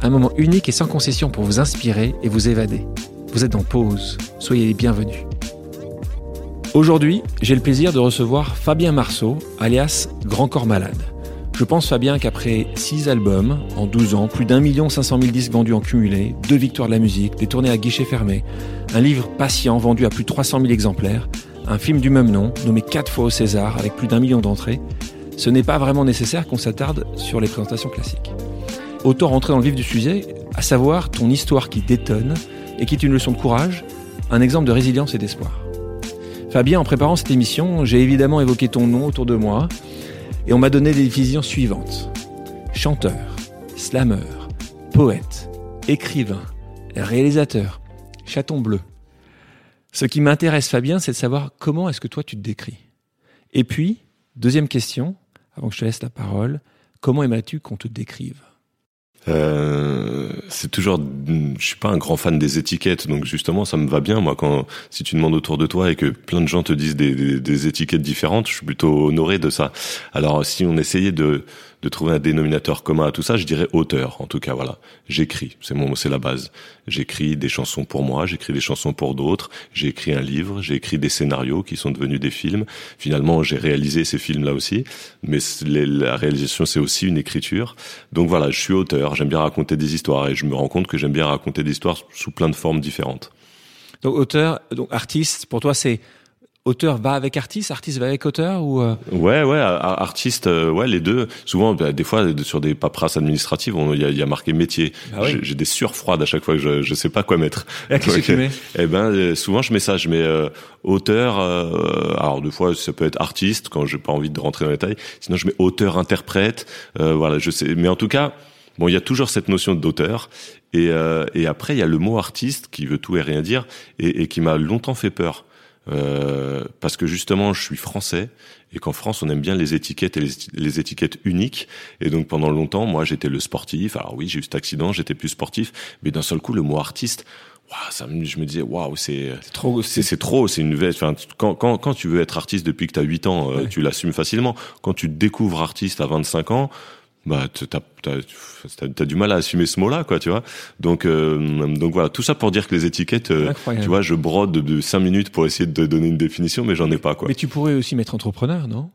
Un moment unique et sans concession pour vous inspirer et vous évader. Vous êtes en pause, soyez les bienvenus. Aujourd'hui, j'ai le plaisir de recevoir Fabien Marceau, alias Grand Corps Malade. Je pense Fabien qu'après 6 albums, en 12 ans, plus d'un million cinq cent mille disques vendus en cumulé, deux victoires de la musique, des tournées à guichet fermé, un livre patient vendu à plus de 300 000 exemplaires, un film du même nom, nommé 4 fois au César avec plus d'un million d'entrées, ce n'est pas vraiment nécessaire qu'on s'attarde sur les présentations classiques. Autant rentrer dans le vif du sujet, à savoir ton histoire qui détonne et qui est une leçon de courage, un exemple de résilience et d'espoir. Fabien, en préparant cette émission, j'ai évidemment évoqué ton nom autour de moi, et on m'a donné les visions suivantes. Chanteur, slameur, poète, écrivain, réalisateur, chaton bleu. Ce qui m'intéresse, Fabien, c'est de savoir comment est-ce que toi tu te décris. Et puis, deuxième question, avant que je te laisse la parole, comment aimerais-tu qu'on te décrive? Euh, c'est toujours, je suis pas un grand fan des étiquettes, donc justement ça me va bien moi quand si tu demandes autour de toi et que plein de gens te disent des, des, des étiquettes différentes, je suis plutôt honoré de ça. Alors si on essayait de de trouver un dénominateur commun à tout ça, je dirais auteur. En tout cas, voilà, j'écris, c'est mon, c'est la base. J'écris des chansons pour moi, j'écris des chansons pour d'autres. J'ai écrit un livre, j'ai écrit des scénarios qui sont devenus des films. Finalement, j'ai réalisé ces films-là aussi, mais la réalisation c'est aussi une écriture. Donc voilà, je suis auteur. J'aime bien raconter des histoires et je me rends compte que j'aime bien raconter des histoires sous plein de formes différentes. Donc auteur, donc artiste, pour toi c'est auteur va avec artiste, artiste va avec auteur ou euh Ouais, ouais, artiste, euh, ouais, les deux. Souvent, bah, des fois, sur des paperasses administratives, il y a, y a, marqué métier. Ah j'ai des surfroides à chaque fois que je, je sais pas quoi mettre. Et qu'est-ce que tu mets? Eh ben, euh, souvent je mets ça. Je mets auteur. alors deux fois, ça peut être artiste quand j'ai pas envie de rentrer dans les détails. Sinon, je mets auteur, interprète. voilà, je sais. Mais en tout cas. Bon, il y a toujours cette notion d'auteur, et, et après il y a le mot artiste qui veut tout et rien dire, et, et qui m'a longtemps fait peur. Euh, parce que justement, je suis français et qu'en France, on aime bien les étiquettes et les, étiquettes uniques. Et donc, pendant longtemps, moi, j'étais le sportif. Alors oui, j'ai eu cet accident, j'étais plus sportif, mais d'un seul coup, le mot artiste. Wow, ça, je me disais, waouh, c'est trop, c'est trop, c'est une enfin, quand, quand, quand tu veux être artiste depuis que tu as 8 ans, euh, tu l'assumes facilement. Quand tu découvres artiste à 25 ans, bah t'as as, du mal à assumer ce mot-là, quoi, tu vois. Donc euh, donc voilà, tout ça pour dire que les étiquettes, euh, tu vois, je brode de 5 minutes pour essayer de donner une définition, mais j'en ai pas, quoi. Mais tu pourrais aussi mettre entrepreneur, non?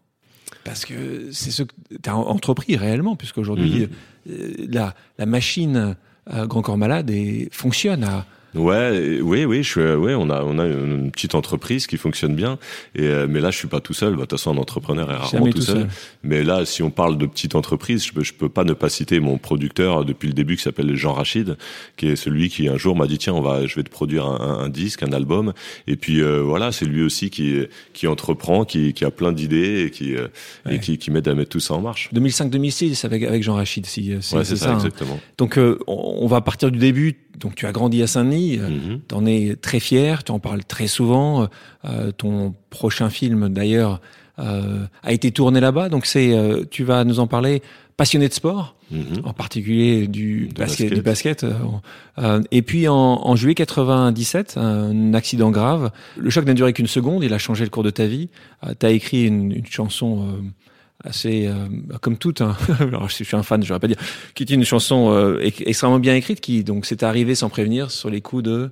Parce que c'est ce que t'as entrepris réellement, puisqu'aujourd'hui mhm. euh, la la machine Grand Corps Malade et fonctionne à Ouais, oui, oui, je suis, ouais, on a, on a une petite entreprise qui fonctionne bien. Et euh, mais là, je suis pas tout seul. Bah, de toute façon, un entrepreneur est rarement tout, seul. Mais là, si on parle de petite entreprise, je peux, je peux pas ne pas citer mon producteur depuis le début qui s'appelle Jean Rachid, qui est celui qui un jour m'a dit tiens, on va, je vais te produire un, un, disque, un album. Et puis euh, voilà, c'est lui aussi qui, qui entreprend, qui, qui a plein d'idées et qui, euh, et qui, qui m'aide à mettre tout ça en marche. 2005-2006 avec avec Jean Rachid, si c'est ça, ça hein. exactement. Donc on va partir du début. Donc tu as grandi à Saint-Denis euh, mhm. Tu en es très fier, tu en parles très souvent. Euh, ton prochain film, d'ailleurs, euh, a été tourné là-bas. Donc c'est, tu vas nous en parler. Passionné de sport, mhm. en particulier du basket, du basket. et puis en, en, juillet 97, un accident grave. Le choc n'a duré qu'une seconde. Il a changé le cours de ta vie. tu as écrit une, une chanson assez euh, comme toute. Hein. Alors, je suis un fan, je vais pas dire, qui est une chanson euh, extrêmement bien écrite, qui donc s'est arrivée sans prévenir sur les coups de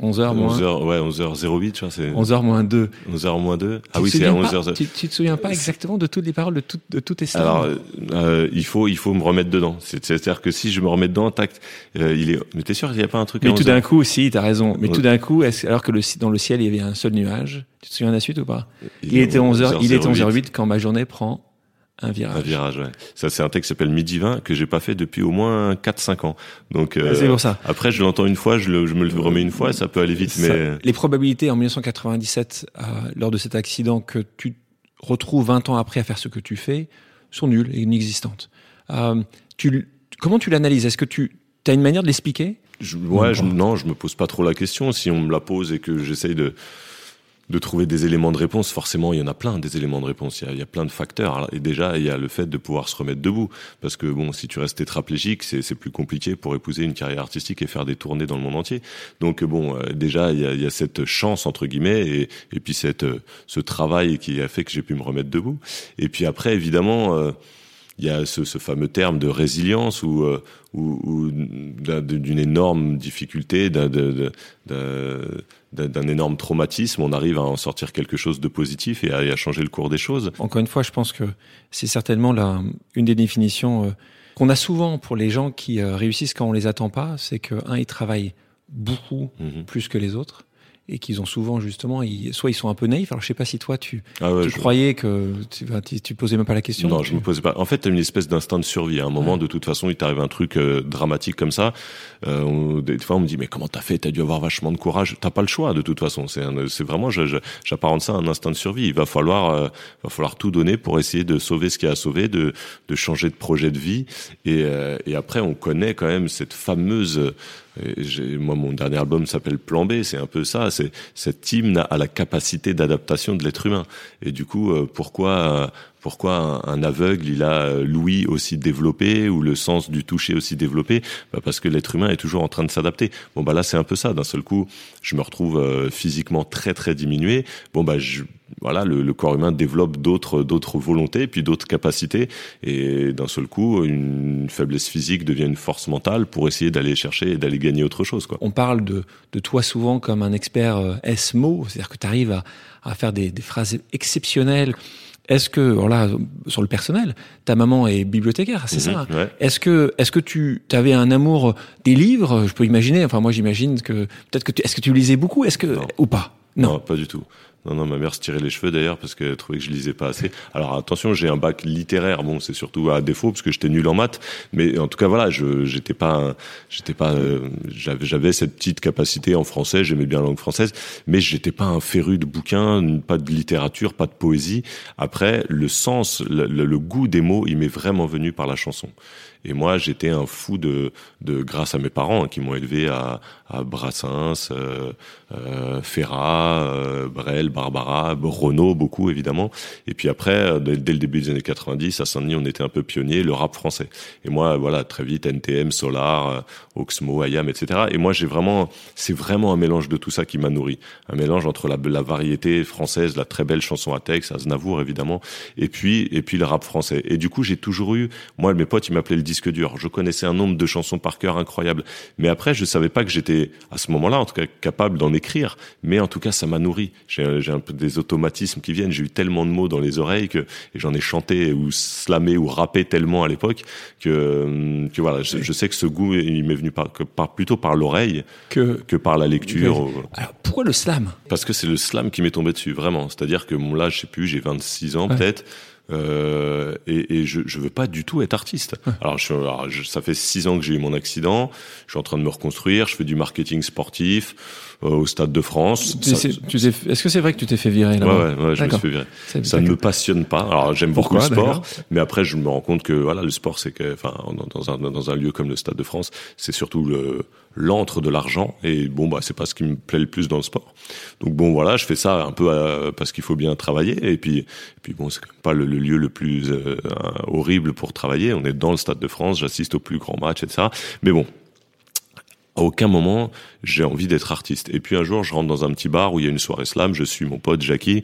11h moins 11h ouais 11h08 tu vois c'est 11h moins 2 11h moins 2 ah oui c'est à 11h tu, tu te souviens pas exactement de toutes les paroles de toutes de toutes tes alors euh, il faut il faut me remettre dedans. C'est à dire que si je me remets dedans tac euh, il est mais t'es sûr qu'il y a pas un truc mais tout d'un coup si t'as raison. Mais tout d'un coup alors que le dans le ciel il y avait un seul nuage tu te souviens de la suite ou pas? Il, il était 11h il était 11h08 quand ma journée prend un virage. Un virage, ouais. Ça, c'est un texte qui s'appelle Midi 20 que j'ai pas fait depuis au moins 4-5 ans. Donc, euh, c'est pour ça. Après, je l'entends une fois, je, le, je, me le remets une fois, ça peut aller vite. mais les probabilités en 1997, euh, lors de cet accident, que tu retrouves 20 ans après à faire ce que tu fais, sont nulles et inexistantes. Euh, tu, comment tu l'analyses? Est-ce que tu as une manière de l'expliquer? Je, Ouais, je, non, je me pose pas trop la question. Si on me la pose et que j'essaye de de trouver des éléments de réponse, forcément, il y en a plein des éléments de réponse. Il y a, plein de facteurs. Et déjà, il y a le fait de pouvoir se remettre debout. Parce que bon, si tu restes tétraplégique, c'est plus compliqué pour épouser une carrière artistique et faire des tournées dans le monde entier. Donc bon, euh, déjà, il y a, cette chance entre guillemets et, puis cette ce travail qui a fait que j'ai pu me remettre debout. Et puis après, évidemment. Euh, il y a ce, ce, fameux terme de résilience ou, euh, ou, ou d'une énorme difficulté, d'un énorme traumatisme, on arrive à en sortir quelque chose de positif et à, à changer le cours des choses. Encore une fois, je pense que c'est certainement la, une des définitions euh, qu'on a souvent pour les gens qui euh, réussissent quand on les attend pas, c'est que un, ils travaillent beaucoup mmh. plus que les autres et qu'ils ont souvent justement, ils, soit ils sont un peu naïfs. Alors je sais pas si toi tu, ah ouais, tu croyais que tu, tu, tu, posais même pas la question. Non, je me posais pas. En fait, tu as une espèce d'instinct de survie. À un moment, ouais. de toute façon, il t'arrive un truc euh, dramatique comme ça. Euh, on, des fois, on me dit mais comment t'as fait? T'as dû avoir vachement de courage. T'as pas le choix de toute façon. C'est c'est vraiment, j'apparente ça à un instinct de survie. Il va falloir, euh, va falloir tout donner pour essayer de sauver ce qu'il y a à sauver, de, de changer de projet de vie. Et, euh, et après, on connaît quand même cette fameuse moi, mon dernier album s'appelle Plan B. C'est un peu ça. C'est cette hymne à la capacité d'adaptation de l'être humain. Et du coup, euh, pourquoi pourquoi un, aveugle il a euh, l'ouïe aussi développé ou le sens du toucher aussi développé? Bah Parce que l'être humain est toujours en train de s'adapter. Bon bah là c'est un peu ça. D'un seul coup, je me retrouve euh, physiquement très très diminué. Bon bah je, voilà, le, le, corps humain développe d'autres d'autres volontés, puis d'autres capacités, et d'un seul coup, une faiblesse physique devient une force mentale pour essayer d'aller chercher et d'aller gagner autre chose. Quoi. On parle de, de toi souvent comme un expert euh, S-mot, c'est-à-dire que tu arrives à, à faire des, des phrases exceptionnelles. Est-ce que, voilà, sur le personnel, ta maman est bibliothécaire, c'est Mhm, ça ouais. Est-ce que, est-ce que tu avais un amour des livres? Je peux imaginer. Enfin, moi, j'imagine que peut-être que tu, est-ce que tu lisais beaucoup? Est-ce que Non. ou pas? Non. pas du tout. Non, non, ma mère se tirait les cheveux d'ailleurs parce qu'elle trouvait que je lisais pas assez. Alors attention, j'ai un bac littéraire. Bon, c'est surtout à défaut parce que j'étais nul en maths. Mais en tout cas, voilà, je j'étais pas, j'étais pas, euh, j'avais cette petite capacité en français. J'aimais bien la langue française, mais j'étais pas un féru de bouquins, pas de littérature, pas de poésie. Après, le sens, le, le goût des mots, il m'est vraiment venu par la chanson. Et moi, j'étais un fou de, de grâce à mes parents hein, qui m'ont élevé à, à Brassens, euh, euh, Ferrat, euh, Brel, Barbara, Renault, beaucoup évidemment. Et puis après, euh, dès, le début des années 90, à Saint-Denis, on était un peu pionnier, le rap français. Et moi, voilà, très vite, NTM, Solar, euh, Oxmo, Ayam, etc. Et moi, j'ai vraiment, c'est vraiment un mélange de tout ça qui m'a nourri. Un mélange entre la, la, variété française, la très belle chanson à texte, Aznavour évidemment, et puis et puis le rap français. Et du coup, j'ai toujours eu, moi, mes potes, ils m'appelaient le disque dur. Je connaissais un nombre de chansons par cœur incroyable. Mais après, je savais pas que j'étais, à ce moment-là, en tout cas, capable d'en écrire. Mais en tout cas, ça m'a nourri. J'ai un peu des automatismes qui viennent. J'ai eu tellement de mots dans les oreilles que, et j'en ai chanté ou slamé ou rappé tellement à l'époque que, que voilà, je, je, sais que ce goût, il m'est venu par, que par, plutôt par l'oreille que, que par la lecture. Alors, pourquoi le slam? Parce que c'est le slam qui m'est tombé dessus, vraiment. C'est-à-dire que mon là, je sais plus, j'ai 26 ans, ouais. peut-être. Euh, et, et je, je veux pas du tout être artiste. Alors, je, alors je, ça fait six ans que j'ai eu mon accident. Je suis en train de me reconstruire. Je fais du marketing sportif euh, au Stade de France. Est-ce que c'est vrai que tu t'es fait virer là Ouais, ouais, ouais je me suis fait virer. Ça ne me passionne pas. Alors, j'aime beaucoup le sport, mais après, je me rends compte que voilà, le sport, c'est que, enfin, dans un dans un lieu comme le Stade de France, c'est surtout le l'antre de l'argent et bon bah c'est pas ce qui me plaît le plus dans le sport. Donc bon voilà je fais ça un peu euh, parce qu'il faut bien travailler et puis et puis bon c'est pas le, le lieu le plus euh, horrible pour travailler. On est dans le stade de France j'assiste aux plus grands matchs etc mais bon à aucun moment j'ai envie d'être artiste. Et puis un jour, je rentre dans un petit bar où il y a une soirée slam. Je suis mon pote Jackie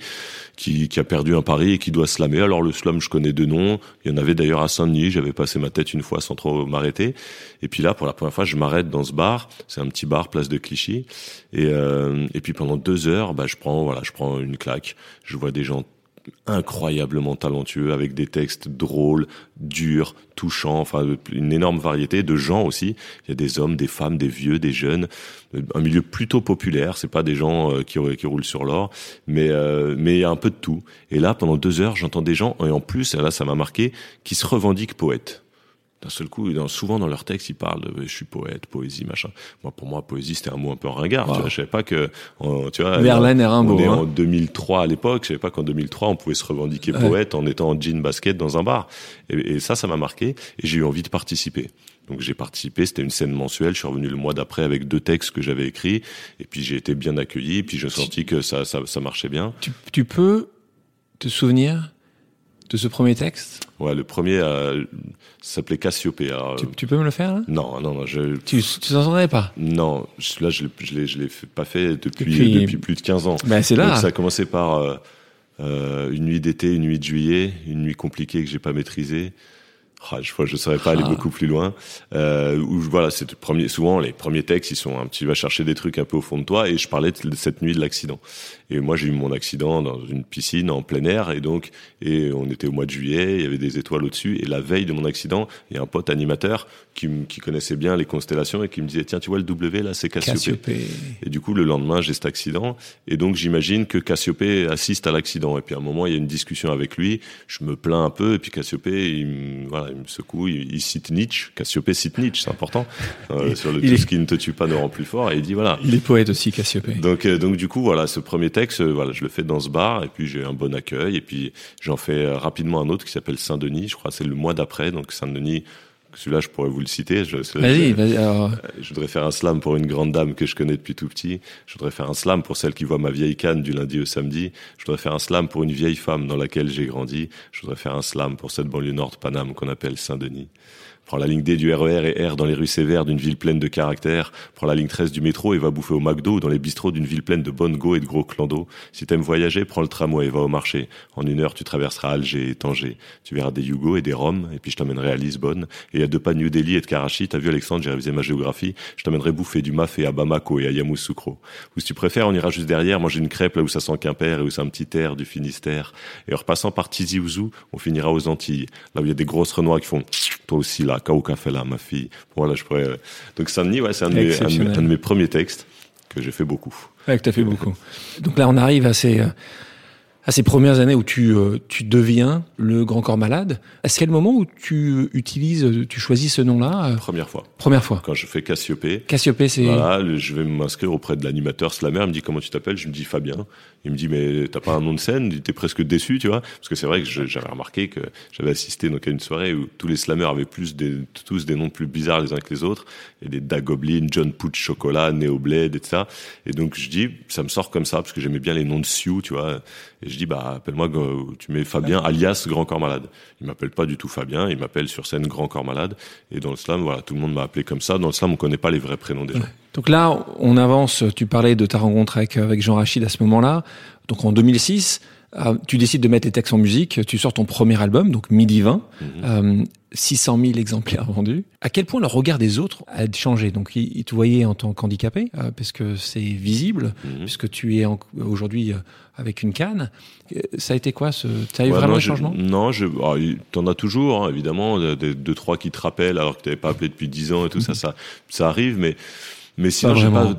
qui, qui a perdu un pari et qui doit slammer. Alors le slam, je connais deux noms. Il y en avait d'ailleurs à Saint-Denis. J'avais passé ma tête une fois sans trop m'arrêter. Et puis là, pour la première fois, je m'arrête dans ce bar. C'est un petit bar, place de Clichy. Et, euh, et puis pendant deux heures, bah, je prends voilà, je prends une claque. Je vois des gens incroyablement talentueux avec des textes drôles, durs, touchants, enfin une énorme variété de gens aussi. Il y a des hommes, des femmes, des vieux, des jeunes, un milieu plutôt populaire. C'est pas des gens euh, qui, qui roulent sur l'or, mais euh, mais il y a un peu de tout. Et là, pendant deux heures, j'entends des gens et en plus, là, ça m'a marqué, qui se revendiquent poètes d'un seul coup, dans, souvent dans leurs textes, ils parlent de je suis poète, poésie, machin. Moi, pour moi, poésie, c'était un mot un peu ringard. Tu vois, je savais pas que, tu vois, Verlaine et Rimbaud. On est hein. en 2003 à l'époque. Je savais pas qu'en 2003, on pouvait se revendiquer Ouais. poète en étant en jean basket dans un bar. Et, et ça, ça m'a marqué. Et j'ai eu envie de participer. Donc j'ai participé. C'était une scène mensuelle. Je suis revenu le mois d'après avec deux textes que j'avais écrits. Et puis j'ai été bien accueilli. Et puis j'ai senti que ça, ça, ça marchait bien. Tu, tu peux te souvenir de ce premier texte Ouais, le premier euh, s'appelait Cassiopée. Alors, tu, tu peux me le faire là? Non, non, non. Je, Tu tu t'en souvenais pas? Non, je- là je je l'ai pas fait depuis, Depuis- depuis plus de 15 ans. Ben c'est Donc là. ça a commencé par euh, euh, une nuit d'été, une nuit de juillet, une nuit compliquée que j'ai pas maîtrisée. Ah, je ne saurais pas aller Ah. beaucoup plus loin. Euh, où voilà, c'est premier. Souvent, les premiers textes, ils sont un petit. Vas chercher des trucs un peu au fond de toi. Et je parlais de cette nuit de l'accident. Et moi, j'ai eu mon accident dans une piscine en plein air. Et donc, et on était au mois de juillet. Il y avait des étoiles au-dessus. Et la veille de mon accident, il y a un pote animateur qui, qui connaissait bien les constellations et qui me disait tiens, tu vois le W là, c'est Cassiopée. Cassiopée. Et du coup, le lendemain, j'ai cet accident. Et donc, j'imagine que Cassiopée assiste à l'accident. Et puis, à un moment, il y a une discussion avec lui. Je me plains un peu. Et puis, Cassiopée, il me, voilà, il me secoue. Il, il cite Nietzsche. Cassiopée cite Nietzsche, c'est important. Euh, sur le tout est- ce qui ne te tue pas ne rend plus fort. Et il dit voilà. Il est poète aussi, Cassiopée. Donc, euh, donc du coup, voilà, ce premier texte, euh, voilà, je le fais dans ce bar, et puis j'ai un bon accueil, et puis j'en fais rapidement un autre qui s'appelle Saint-Denis. Je crois que c'est le mois d'après, donc Saint-Denis. Celui-là, je pourrais vous le citer. Je, Vas-y, vas-y. alors, je voudrais faire un slam pour une grande dame que je connais depuis tout petit. Je voudrais faire un slam pour celle qui voit ma vieille canne du lundi au samedi. Je voudrais faire un slam pour une vieille femme dans laquelle j'ai grandi. Je voudrais faire un slam pour cette banlieue nord de Paname qu'on appelle Saint-Denis. Prends la ligne D du RER et R dans les rues sévères d'une ville pleine de caractère. Prends la ligne 13 du métro et va bouffer au McDo ou dans les bistrots d'une ville pleine de bonnes go et de gros clans Si t'aimes voyager, prends le tramway et va au marché. En une heure, tu traverseras Alger et Tanger. Tu verras des Yugo et des Roms et puis je t'emmènerai à Lisbonne. Et à deux pas New Delhi et de Karachi, t'as vu Alexandre, j'ai révisé ma géographie. Je t'emmènerai bouffer du mafé à Bamako et à Yamoussoukro. Ou si tu préfères, on ira juste derrière manger une crêpe là où ça sent Quimper et où c'est un petit air du Finistère. Et en repassant par Tizi Ouzou, on finira aux Antilles. Là où il y a des grosses renois qui font toi aussi là, Kao Café là, ma fille. Voilà, je pourrais. euh, Donc Saint-Denis, ouais, c'est un, de mes- un de mes- Exceptionnel. un de mes premiers textes que j'ai fait beaucoup. Ouais, que t'as fait beaucoup. Donc là, on arrive à ces, euh, à ces premières années où tu, euh, tu deviens le grand corps malade. A le moment où tu utilises, tu choisis ce nom-là euh, Première fois. Première fois. Quand je fais Cassiopée, Cassiopée, c'est. Voilà, je vais m'inscrire auprès de l'animateur slammer. Il me dit comment tu t'appelles? Je me dis Fabien. Il me dit mais t'as pas un nom de scène? Était presque déçu, tu vois Parce que c'est vrai que j'avais remarqué que j'avais assisté donc à une soirée où tous les slammers avaient plus des, tous des noms plus bizarres les uns que les autres. Et des Dagoblin, John Pooch Chocolat, Neo Blade et tout ça. Et donc je dis ça me sort comme ça parce que j'aimais bien les noms de Sioux, tu vois. Et je dis bah appelle-moi, euh, tu mets Fabien alias Grand Corps Malade. Il m'appelle pas du tout Fabien, il m'appelle sur scène Grand Corps Malade. Et dans le slam, voilà, tout le monde m'a appelé comme ça. Dans le slam, on connaît pas les vrais prénoms des gens. Donc là, on avance. Tu parlais de ta rencontre avec, avec Jean Rachid à ce moment-là. Donc en 2006, euh, tu décides de mettre tes textes en musique. Tu sors ton premier album, donc Midi 20. Mhm. Euh, 600 000 exemplaires vendus. À quel point le regard des autres a changé? Donc, ils, ils te voyaient en tant qu'handicapé, euh, parce que c'est visible, Mhm. puisque tu es aujourd'hui euh, avec une canne. Ça a été quoi ce... Ça a eu Ouais, vraiment non, un je- changement? Non, je, ah, t'en as toujours, hein, évidemment, des, deux trois qui te rappellent alors que t'avais pas appelé depuis dix ans et tout ça, ça, ça arrive, mais mais sinon j'ai pas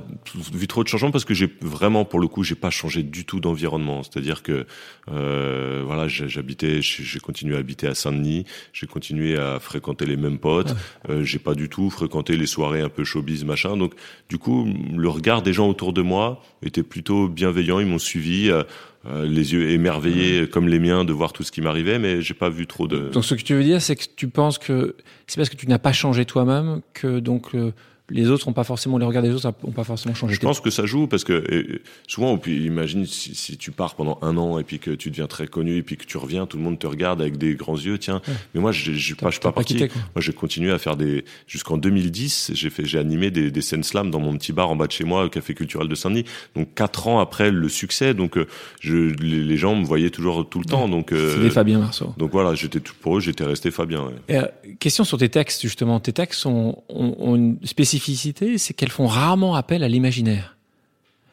vu trop de changements parce que j'ai vraiment, pour le coup, j'ai pas changé du tout d'environnement. C'est-à-dire que euh, voilà, j'habitais, j'ai continué à habiter à Saint-Denis, j'ai continué à fréquenter les mêmes potes, euh, j'ai pas du tout fréquenté les soirées un peu showbiz machin. Donc du coup, le regard des gens autour de moi était plutôt bienveillant. Ils m'ont suivi. euh, euh, les yeux émerveillés comme les miens de voir tout ce qui m'arrivait, mais j'ai pas vu trop de. Donc, ce que tu veux dire, c'est que tu penses que c'est parce que tu n'as pas changé toi-même que donc euh, les autres n'ont pas forcément, les regards des autres n'ont pas forcément changé. Je pense que ça joue parce que souvent, puis imagine si, si tu pars pendant un an et puis que tu deviens très connu et puis que tu reviens, tout le monde te regarde avec des grands yeux. Tiens, Ouais. mais moi, je suis pas, pas parti. quitté, moi, j'ai continué à faire des jusqu'en 2010. J'ai fait, j'ai animé des, des scènes slam dans mon petit bar en bas de chez moi, au café culturel de Saint-Denis. Donc quatre ans après le succès, donc euh, je, les, les gens me voyaient toujours tout le temps. Donc euh, Fabien Marceau. donc voilà, j'étais tout pour eux, j'étais resté Fabien. ouais. Et, euh, question sur tes textes, justement. Tes textes ont, ont- ont une spécificité, c'est qu'elles font rarement appel à l'imaginaire.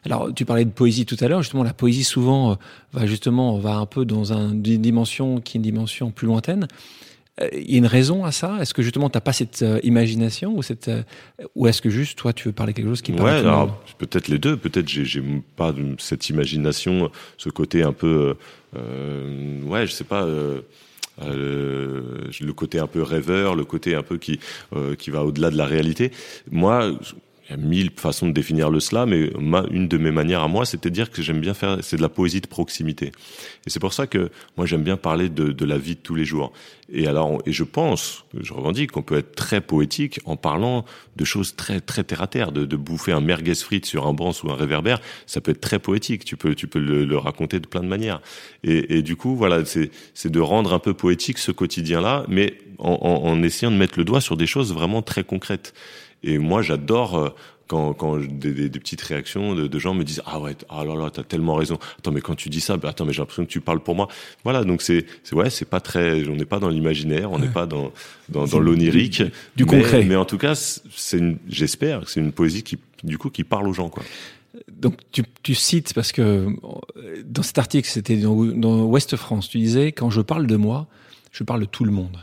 Alors, tu parlais de poésie tout à l'heure. Justement, la poésie souvent euh, va justement va un peu dans un- une dimension qui est une dimension plus lointaine. Euh, Il y a une raison à ça? Est-ce que justement t'as pas cette euh, imagination ou cette ou est-ce que juste toi tu veux parler quelque chose qui Ouais, alors peut-être les deux. Peut-être j'ai j'ai pas cette imagination, ce côté un peu, ouais, je sais pas. Euh, euh, le côté un peu rêveur, le côté un peu qui euh, qui va au-delà de la réalité. Moi, il y a mille façons de définir le slam, mais une de mes manières à moi, c'était dire que j'aime bien faire, c'est de la poésie de proximité. Et c'est pour ça que moi j'aime bien parler de, de, la vie de tous les jours. Et alors, et je pense, je revendique qu'on peut être très poétique en parlant de choses très très terre à terre, de, de bouffer un merguez frites sur un banc ou un réverbère, ça peut être très poétique. Tu peux tu peux le, le raconter de plein de manières. Et, et du coup, voilà, c'est c'est de rendre un peu poétique ce quotidien-là, mais en, en essayant de mettre le doigt sur des choses vraiment très concrètes. Et moi, j'adore euh, quand, quand des, des, des, petites réactions de, de, gens me disent ah ouais ah là là t'as tellement raison. Attends mais quand tu dis ça bah, attends mais j'ai l'impression que tu parles pour moi. Voilà donc c'est c'est ouais c'est pas très on n'est pas dans l'imaginaire on n'est pas dans dans, dans l'onirique. du, du mais, concret. mais en tout cas c'est j'espère que c'est une poésie qui du coup qui parle aux gens quoi. Donc tu, tu cites parce que dans cet article c'était dans, dans Ouest France tu disais quand je parle de moi je parle de tout le monde.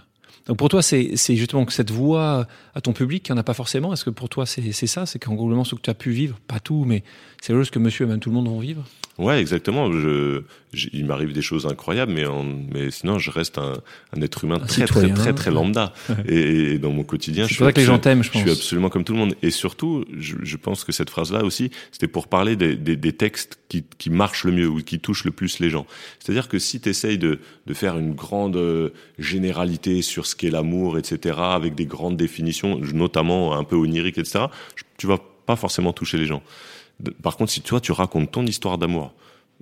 Donc pour toi, c'est justement que cette voix à ton public, qu'il n'y en a pas forcément. Est-ce que pour toi, c'est ça? C'est qu'en gros, ce que tu as pu vivre, pas tout, mais c'est juste que monsieur et même tout le monde vont vivre? Ouais, exactement. Je, je il m'arrive des choses incroyables, mais, en, mais sinon, je reste un, un être humain un très, très, très, très, lambda. Et, et, dans mon quotidien, je suis, que les gens t'aiment, je, je suis absolument comme tout le monde. Et surtout, je, je pense que cette phrase-là aussi, c'était pour parler des, des, des, textes qui, qui marchent le mieux ou qui touchent le plus les gens. C'est-à-dire que si tu essayes de, de faire une grande euh, généralité sur ce qu'est l'amour, etc., avec des grandes définitions, notamment un peu oniriques, etc., tu vas pas forcément toucher les gens. Par contre, si toi, tu racontes ton histoire d'amour,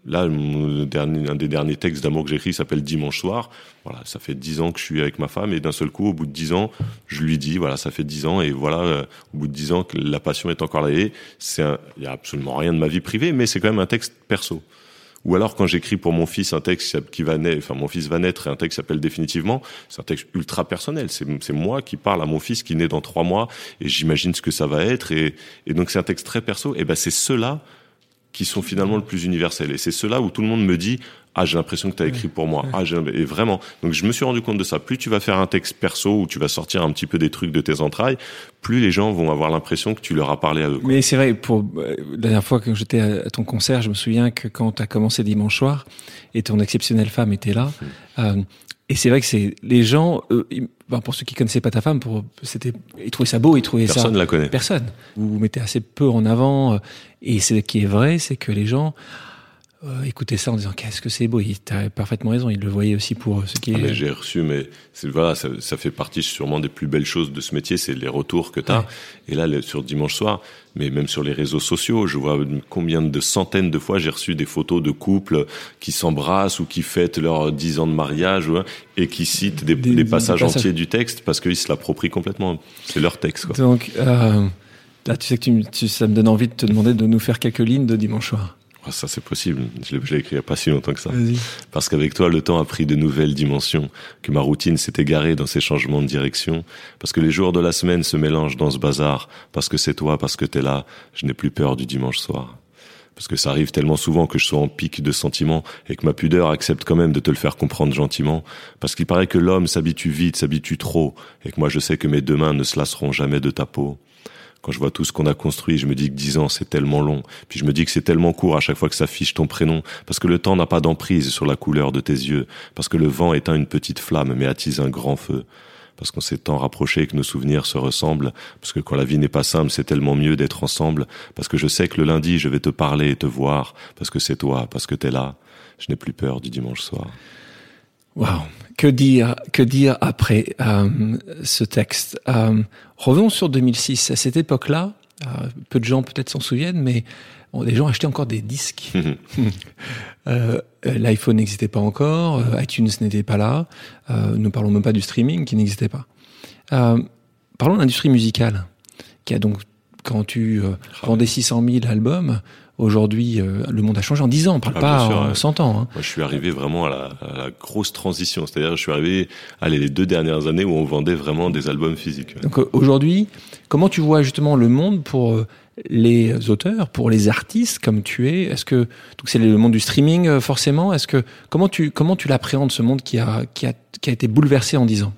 là, dernier, un des derniers textes d'amour que j'écris s'appelle Dimanche soir. Voilà, ça fait dix ans que je suis avec ma femme et d'un seul coup, au bout de dix ans, je lui dis, voilà, ça fait dix ans et voilà, euh, au bout de dix ans que la passion est encore là. Il y a absolument rien de ma vie privée, mais c'est quand même un texte perso. Ou alors quand j'écris pour mon fils un texte qui va naître, enfin mon fils va naître et un texte s'appelle définitivement, c'est un texte ultra personnel. C'est moi qui parle à mon fils qui naît dans trois mois et j'imagine ce que ça va être et, donc c'est un texte très perso. Et ben c'est cela qui sont finalement le plus universels. Et c'est cela où tout le monde me dit ah j'ai l'impression que tu as écrit pour moi ah et vraiment donc je me suis rendu compte de ça plus tu vas faire un texte perso où tu vas sortir un petit peu des trucs de tes entrailles plus les gens vont avoir l'impression que tu leur as parlé à eux quoi. mais c'est vrai pour euh, la dernière fois que j'étais à ton concert je me souviens que quand tu as commencé dimanche soir et ton exceptionnelle femme était là mmh. euh, et c'est vrai que c'est les gens, euh, ben pour ceux qui connaissaient pas ta femme, pour c'était ils trouvaient ça beau, ils trouvaient personne ça. Personne la connaît. Personne. Vous vous mettez assez peu en avant. Euh, et ce qui est vrai, c'est que les gens euh, écouter ça en disant qu'est-ce que c'est beau. Il a parfaitement raison. Il le voyait aussi pour euh, ce qui ah, est. J'ai reçu, mais voilà, ça, ça, fait partie sûrement des plus belles choses de ce métier, c'est les retours que tu as. Ouais. Et là, sur dimanche soir, mais même sur les réseaux sociaux, je vois combien de centaines de fois j'ai reçu des photos de couples qui s'embrassent ou qui fêtent leurs dix ans de mariage et qui citent des, des, des passages, passages entiers du texte parce qu'ils se l'approprient complètement. C'est leur texte. Quoi. Donc euh, là, tu sais que tu, tu, ça me donne envie de te demander de nous faire quelques lignes de dimanche soir. Oh, ça, c'est possible. Je l'ai écrit il n'y a pas si longtemps que ça. Parce qu'avec toi, le temps a pris de nouvelles dimensions, que ma routine s'est égarée dans ces changements de direction, parce que les jours de la semaine se mélangent dans ce bazar, parce que c'est toi, parce que t'es là, je n'ai plus peur du dimanche soir. Parce que ça arrive tellement souvent que je sois en pic de sentiments et que ma pudeur accepte quand même de te le faire comprendre gentiment. Parce qu'il paraît que l'homme s'habitue vite, s'habitue trop, et que moi je sais que mes deux mains ne se lasseront jamais de ta peau quand je vois tout ce qu'on a construit, je me dis que dix ans, c'est tellement long. Puis je me dis que c'est tellement court à chaque fois que s'affiche ton prénom, parce que le temps n'a pas d'emprise sur la couleur de tes yeux, parce que le vent éteint une petite flamme, mais attise un grand feu. Parce qu'on s'est tant rapproché que nos souvenirs se ressemblent, parce que quand la vie n'est pas simple, c'est tellement mieux d'être ensemble, parce que je sais que le lundi, je vais te parler et te voir, parce que c'est toi, parce que t'es là. Je n'ai plus peur du dimanche soir. Wow, que dire, que dire après euh, ce texte? Euh, Revenons sur 2006. À cette époque-là, euh, peu de gens peut-être s'en souviennent, mais bon, les gens achetaient encore des disques. euh, L'iPhone n'existait pas encore, euh, iTunes n'était pas là. Euh, ne parlons même pas du streaming qui n'existait pas. parlons de l'industrie musicale, qui a donc quand tu euh, vendais 600 000 albums, aujourd'hui, euh, le monde a changé en 10 ans, on parle ah, pas sûr, en ouais. 100 ans. Hein. Moi, je suis arrivé vraiment à la, à la grosse transition, c'est-à-dire je suis arrivé allez, les deux dernières années où on vendait vraiment des albums physiques. Donc euh, aujourd'hui, comment tu vois justement le monde pour euh, les auteurs, pour les artistes comme tu es? Est-ce que donc c'est le monde du streaming forcément Est-ce que comment tu comment tu l'appréhendes ce monde qui a qui a qui a été bouleversé en 10 ans?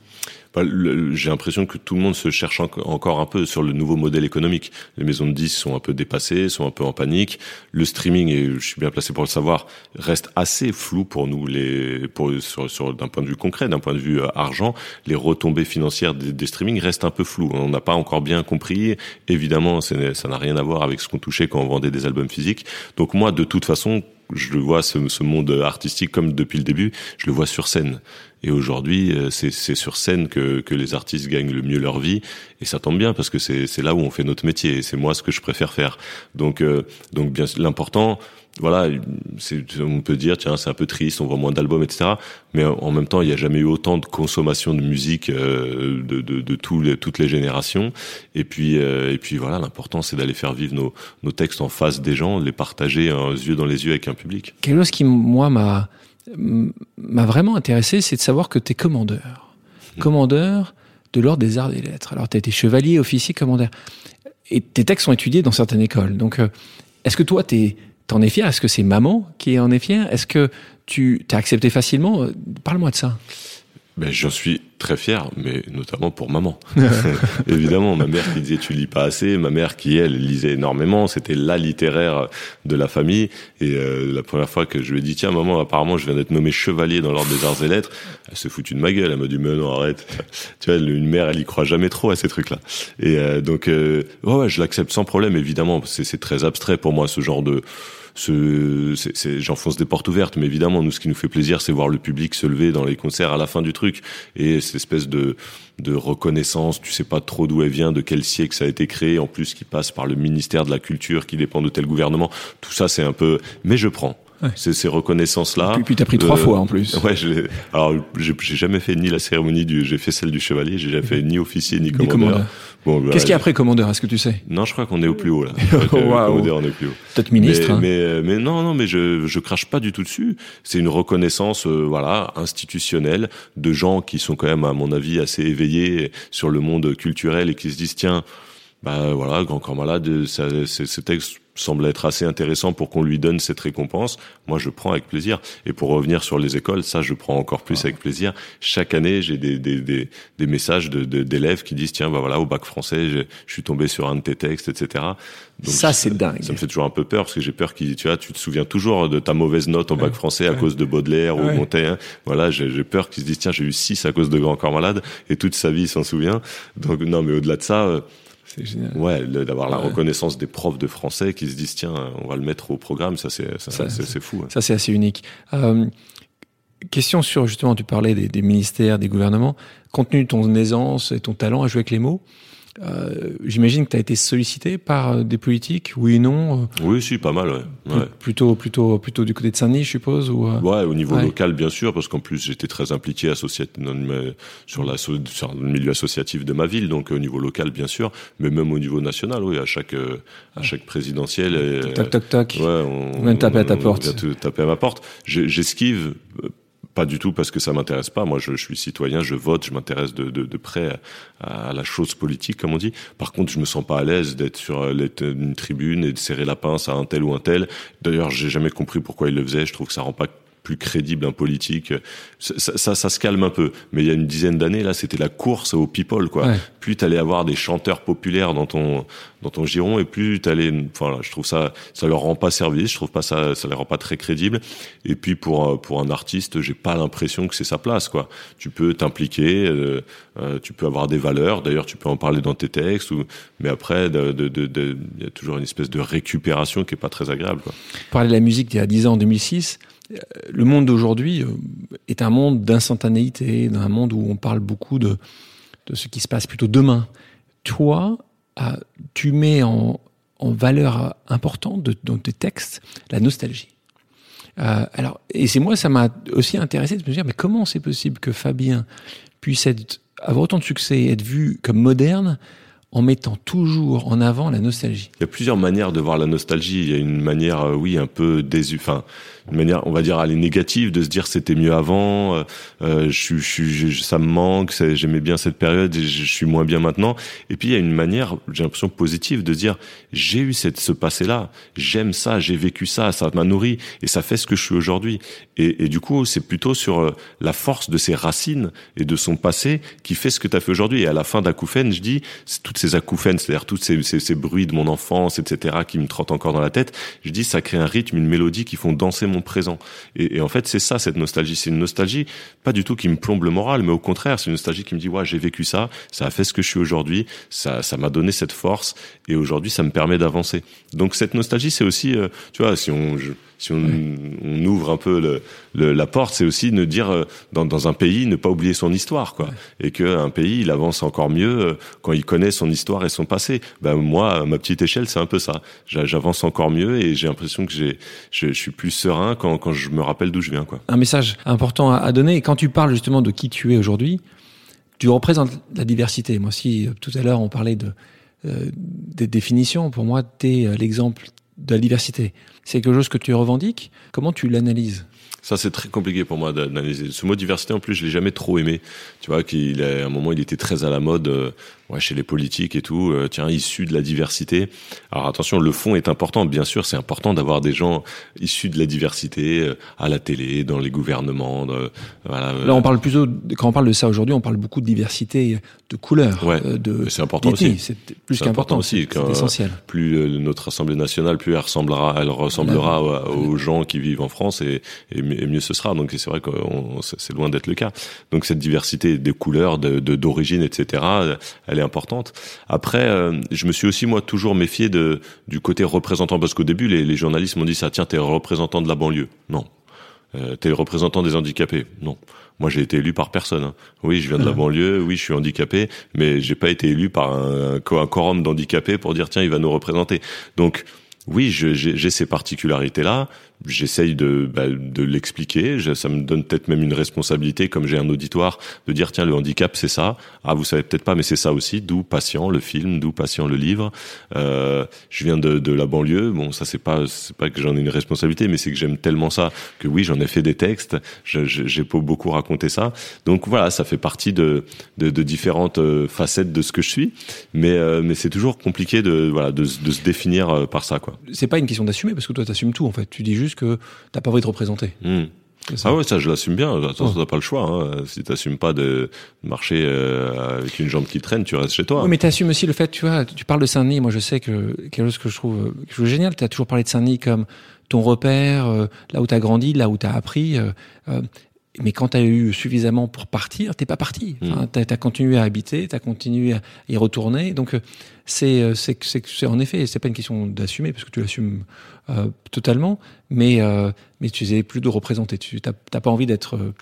J'ai l'impression que tout le monde se cherche encore un peu sur le nouveau modèle économique. Les maisons de disques sont un peu dépassées, sont un peu en panique. Le streaming, et je suis bien placé pour le savoir, reste assez flou pour nous, les, pour, sur, sur d'un point de vue concret, d'un point de vue euh, argent, les retombées financières des, des streamings restent un peu floues. On n'a pas encore bien compris. Évidemment, ça n'a rien à voir avec ce qu'on touchait quand on vendait des albums physiques. Donc moi, de toute façon, je vois ce, ce, monde artistique comme depuis le début, je le vois sur scène. Et aujourd'hui, euh, c'est sur scène que, que les artistes gagnent le mieux leur vie, et ça tombe bien parce que c'est là où on fait notre métier. C'est moi ce que je préfère faire. Donc, euh, donc bien l'important, voilà, on peut dire tiens c'est un peu triste, on voit moins d'albums, etc. Mais en même temps, il n'y a jamais eu autant de consommation de musique euh, de, de, de toutes les générations. Et puis euh, et puis voilà, l'important c'est d'aller faire vivre nos, nos textes en face des gens, les partager un yeux dans les yeux avec un public. Quelque chose qui moi m'a m'a vraiment intéressé, c'est de savoir que tu es commandeur, mmh. commandeur de l'ordre des arts et des lettres. Alors tu as été chevalier, officier, commandeur, et tes textes sont étudiés dans certaines écoles. Donc euh, est-ce que toi tu es T'en es fier? Est-ce que c'est maman qui en est fière? Est-ce que tu t'as accepté facilement? Parle-moi de ça. Ben, j'en suis très fier, mais notamment pour maman. Évidemment, ma mère qui disait tu lis pas assez, ma mère qui elle lisait énormément, c'était la littéraire de la famille. Et euh, la première fois que je lui ai dit tiens maman, apparemment je viens d'être nommé chevalier dans l'ordre des arts et lettres, elle se fout de ma gueule, elle m'a dit mais non arrête. tu vois, une mère elle y croit jamais trop à ces trucs-là. Et euh, donc euh, ouais, je l'accepte sans problème évidemment. C'est très abstrait pour moi ce genre de ce, j'enfonce des portes ouvertes, mais évidemment, nous, ce qui nous fait plaisir, c'est voir le public se lever dans les concerts à la fin du truc et cette espèce de, de reconnaissance. Tu sais pas trop d'où elle vient, de quel siècle ça a été créé, en plus qui passe par le ministère de la Culture, qui dépend de tel gouvernement. Tout ça, c'est un peu. Mais je prends. C'est ces reconnaissances-là. Et puis, t'as pris trois euh, fois en plus. Ouais, alors j'ai jamais fait ni la cérémonie du, j'ai fait celle du chevalier, j'ai jamais fait ni officier ni commandeur. Bon, bah, Qu'est-ce qu'il y a après commandeur? Est-ce que tu sais? Non, je crois qu'on est au plus haut là. Commandeur, on est plus haut. Peut-être ministre. Mais, hein. mais, mais, non, non, mais je je crache pas du tout dessus. C'est une reconnaissance, euh, voilà, institutionnelle de gens qui sont quand même, à mon avis, assez éveillés sur le monde culturel et qui se disent tiens, bah voilà, Grand Corps Malade, ça, ce texte semble être assez intéressant pour qu'on lui donne cette récompense, moi je prends avec plaisir. Et pour revenir sur les écoles, ça je prends encore plus avec plaisir. Chaque année, j'ai des, des, des, des, messages d'élèves de, qui disent tiens, bah voilà, au bac français, je, je, suis tombé sur un de tes textes, etc. Donc, ça c'est dingue. Ça me fait toujours un peu peur parce que j'ai peur qu'ils, tu vois, tu te souviens toujours de ta mauvaise note au bac français à cause de Baudelaire ou Montaigne. Voilà, j'ai peur qu'ils se disent tiens, j'ai eu 6 à cause de Grand Corps Malade et toute sa vie il s'en souvient. Donc non, mais au-delà de ça. Euh, c'est génial. Ouais, d'avoir la reconnaissance des profs de français qui se disent tiens, on va le mettre au programme, ça c'est c'est fou. Ça c'est assez unique. Euh, question sur justement, tu parlais des, des, ministères, des gouvernements. Compte tenu de ton aisance et ton talent à jouer avec les mots, euh, J'imagine que tu as été sollicité par euh, des politiques, oui et non euh Oui, si, pas mal, ouais. ouais. Plutôt, plutôt, plutôt du côté de Saint-Denis, je suppose ou Ouais, au niveau local, bien sûr, parce qu'en plus, j'étais très impliqué sur, la, sur le milieu associatif de ma ville, donc au niveau local, bien sûr, mais même au niveau national, oui, à chaque, à chaque présidentielle. Toc, toc, toc. Ouais, on, on vient taper à ta porte. On vient taper à ma porte. J'esquive pas du tout parce que ça m'intéresse pas. Moi, je, suis citoyen, je vote, je m'intéresse de, près à, à, la chose politique, comme on dit. Par contre, je me sens pas à l'aise d'être sur une tribune et de serrer la pince à un tel ou un tel. D'ailleurs, j'ai jamais compris pourquoi il le faisait. Je trouve que ça rend pas plus crédible un politique. Ça, ça, ça, se calme un peu. Mais il y a une dizaine d'années, là, c'était la course aux people, quoi. Ouais. Plus t'allais avoir des chanteurs populaires dans ton dans ton giron, et plus t'allais. Enfin, je trouve ça, ça leur rend pas service. Je trouve pas ça, ça les rend pas très crédibles. Et puis pour pour un artiste, j'ai pas l'impression que c'est sa place, quoi. Tu peux t'impliquer, euh, euh, tu peux avoir des valeurs. D'ailleurs, tu peux en parler dans tes textes. Ou, mais après, de, de, de, de, y a toujours une espèce de récupération qui est pas très agréable, quoi. Parler de la musique d'il y a 10 ans, en 2006 le monde d'aujourd'hui euh, est un monde d'instantanéité, d'un monde où on parle beaucoup de, de ce qui se passe plutôt demain. Toi, ah, tu mets en, en valeur importante dans tes textes la nostalgie. Euh, alors, et c'est moi, ça m'a aussi intéressé de me dire, mais comment c'est possible que Fabien puisse avoir autant de succès, être vu comme moderne, en mettant toujours en avant la nostalgie? Il y a plusieurs manières de voir la nostalgie. Il y a une manière, euh, oui, un peu désu, enfin, une manière, on va dire, aller négative, de se dire c'était mieux avant, euh, euh je, je, ça me manque, j'aimais bien cette période, je, suis moins bien maintenant. Et puis il y a une manière, j'ai l'impression positive, de dire j'ai eu cette, ce passé-là, j'aime ça, j'ai vécu ça, ça m'a nourri et ça fait ce que je suis aujourd'hui. Et, et, du coup, c'est plutôt sur euh, la force de ses racines et de son passé qui fait ce que tu as fait aujourd'hui. Et à la fin d'acouphènes, je dis toutes ces acouphènes, c'est-à-dire tous ces, ces, ces, bruits de mon enfance, etc., qui me trottent encore dans la tête. Je dis ça crée un rythme, une mélodie qui font danser mon présent. Et, en fait, c'est ça cette nostalgie. C'est une nostalgie pas du tout qui me plombe le moral, mais au contraire, c'est une nostalgie qui me dit ouais, j'ai vécu ça, ça a fait ce que je suis aujourd'hui, ça, ça m'a donné cette force, et aujourd'hui, ça me permet d'avancer. Donc cette nostalgie, c'est aussi, euh, tu vois, si on si on, on, ouvre un peu le, le, la porte, c'est aussi de dire euh, dans, dans, un pays ne pas oublier son histoire, quoi, et que un pays il avance encore mieux euh, quand il connaît son histoire et son passé. Ben moi, à ma petite échelle, c'est un peu ça. J'avance encore mieux et j'ai l'impression que j'ai, je, je, suis plus serein quand, quand je me rappelle d'où je viens, quoi. Un message important à, à donner. Et quand tu parles justement de qui tu es aujourd'hui, tu représentes la diversité. Moi, si tout à l'heure on parlait de euh, des définitions, pour moi, tu es l'exemple de la diversité. C'est quelque chose que tu revendiques? Comment tu l'analyses? Ça, c'est très compliqué pour moi d'analyser. Ce mot diversité, en plus, je l'ai jamais trop aimé. Tu vois, qu'il à un moment, il était très à la mode. Euh, ouais, chez les politiques et tout, euh, tiens, issus de la diversité. Alors attention, le fond est important, bien sûr, c'est important d'avoir des gens issus de la diversité euh, à la télé, dans les gouvernements. De, voilà, euh. Là, on parle plutôt, quand on parle de ça aujourd'hui, on parle beaucoup de diversité de couleurs. Ouais, de, c'est important aussi. C'est plus qu'important aussi. C'est essentiel. Plus notre Assemblée nationale, plus elle ressemblera, elle ressemblera aux gens qui vivent en France et, et, mieux ce sera. Donc c'est vrai que c'est loin d'être le cas. Donc cette diversité des couleurs, de d'origine, etc elle est importante. Après, euh, je me suis aussi moi toujours méfié de du côté représentant parce qu'au début les, les journalistes m'ont dit ça tiens t'es représentant de la banlieue. Non. Euh, t'es le représentant des handicapés. Non. Moi, j'ai été élu par personne. Hein. Oui, je viens de la banlieue. Oui, je suis handicapé, mais j'ai pas été élu par un, un quorum d'handicapés pour dire tiens, il va nous représenter. Donc, oui, j'ai ces particularités-là j'essaye de, bah, de l'expliquer. Ça me donne peut-être même une responsabilité, comme j'ai un auditoire, de dire tiens le handicap c'est ça. Ah vous savez peut-être pas, mais c'est ça aussi. D'où patient le film, d'où patient le livre. Euh, je viens de, de la banlieue. Bon ça c'est pas c'est pas que j'en ai une responsabilité, mais c'est que j'aime tellement ça que oui j'en ai fait des textes. J'ai pas beaucoup raconté ça. Donc voilà, ça fait partie de de, de différentes euh, facettes de ce que je suis. Mais euh, mais c'est toujours compliqué de voilà de, de se définir euh, par ça quoi. C'est pas une question d'assumer parce que toi t'assumes tout en fait. Tu dis juste que t'as pas envie de représenter. Hmm. Ah ouais, ça je l'assume bien. Attends, oh. t'as pas le choix. Hein. Si t'assumes pas de marcher euh, avec une jambe qui traîne, tu restes chez toi. Oui, mais t'assumes aussi le fait, tu vois, tu parles de Saint-Denis. Moi, je sais que quelque chose que je trouve, que je trouve génial. T'as toujours parlé de Saint-Denis comme ton repère, euh, là où t'as grandi, là où t'as appris. Euh mais quand tu as eu suffisamment pour partir, t'es pas parti. Hmm. Enfin, tu as, continué à habiter, tu as continué à y retourner. Donc c'est c'est c'est en effet, c'est pas une question d'assumer parce que tu l'assumes euh, totalement, mais euh, mais tu n'es plus de représenter. Tu t'as pas envie d'être euh,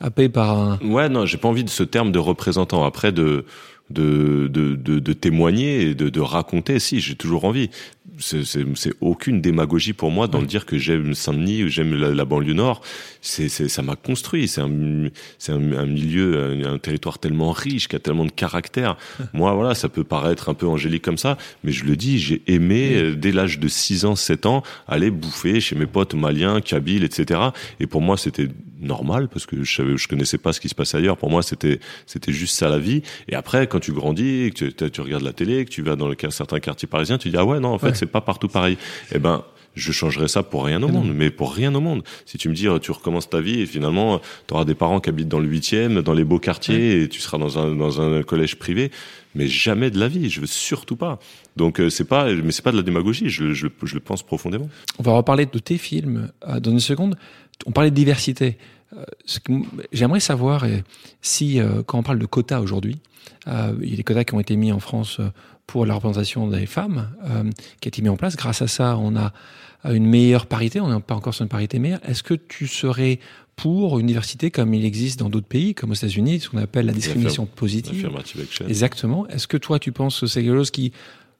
happé par un. Ouais, non, j'ai pas envie de ce terme de représentant. Après de de, de, de, de témoigner et de, de raconter. Si, j'ai toujours envie c'est aucune démagogie pour moi dans le dire que j'aime Saint-Denis ou j'aime la, banlieue nord. C'est ça m'a construit. C'est un, c'est un, un, milieu, un, territoire tellement riche qui a tellement de caractère. moi, voilà, ça peut paraître un peu angélique comme ça, mais je le dis, j'ai aimé euh, dès l'âge de 6 ans, 7 ans, aller bouffer chez mes potes maliens, kabyles, etc. Et pour moi, c'était normal parce que je savais, je connaissais pas ce qui se passait ailleurs. Pour moi, c'était c'était juste ça la vie. Et après, quand tu grandis, que tu, tu regardes la télé, que tu vas dans le, certains quartiers parisiens, tu dis ah ouais non, en fait c'est pas partout pareil. Eh ben je changerais ça pour rien au monde, mais pour rien au monde. Si tu me dis, tu recommences ta vie et finalement, tu auras des parents qui habitent dans le huitième, dans les beaux quartiers, et tu seras dans un, dans un collège privé, mais jamais de la vie. Je veux surtout pas. Donc euh, c'est pas, mais c'est pas de la démagogie. Je, je, je, le pense profondément. On va reparler de tes films euh, dans une seconde. On parlait de diversité. Euh, j'aimerais savoir si, quand on parle de quotas aujourd'hui, il y a des quotas qui ont été mis en France pour la représentation des femmes, qui a été mis en place. Grâce à ça, on a une meilleure parité. On n'est pas encore sur une parité meilleure. Est-ce que tu serais pour une diversité comme il existe dans d'autres pays, comme aux États-Unis, ce qu'on appelle la discrimination positive Exactement. Est-ce que toi, tu penses que c'est quelque chose qui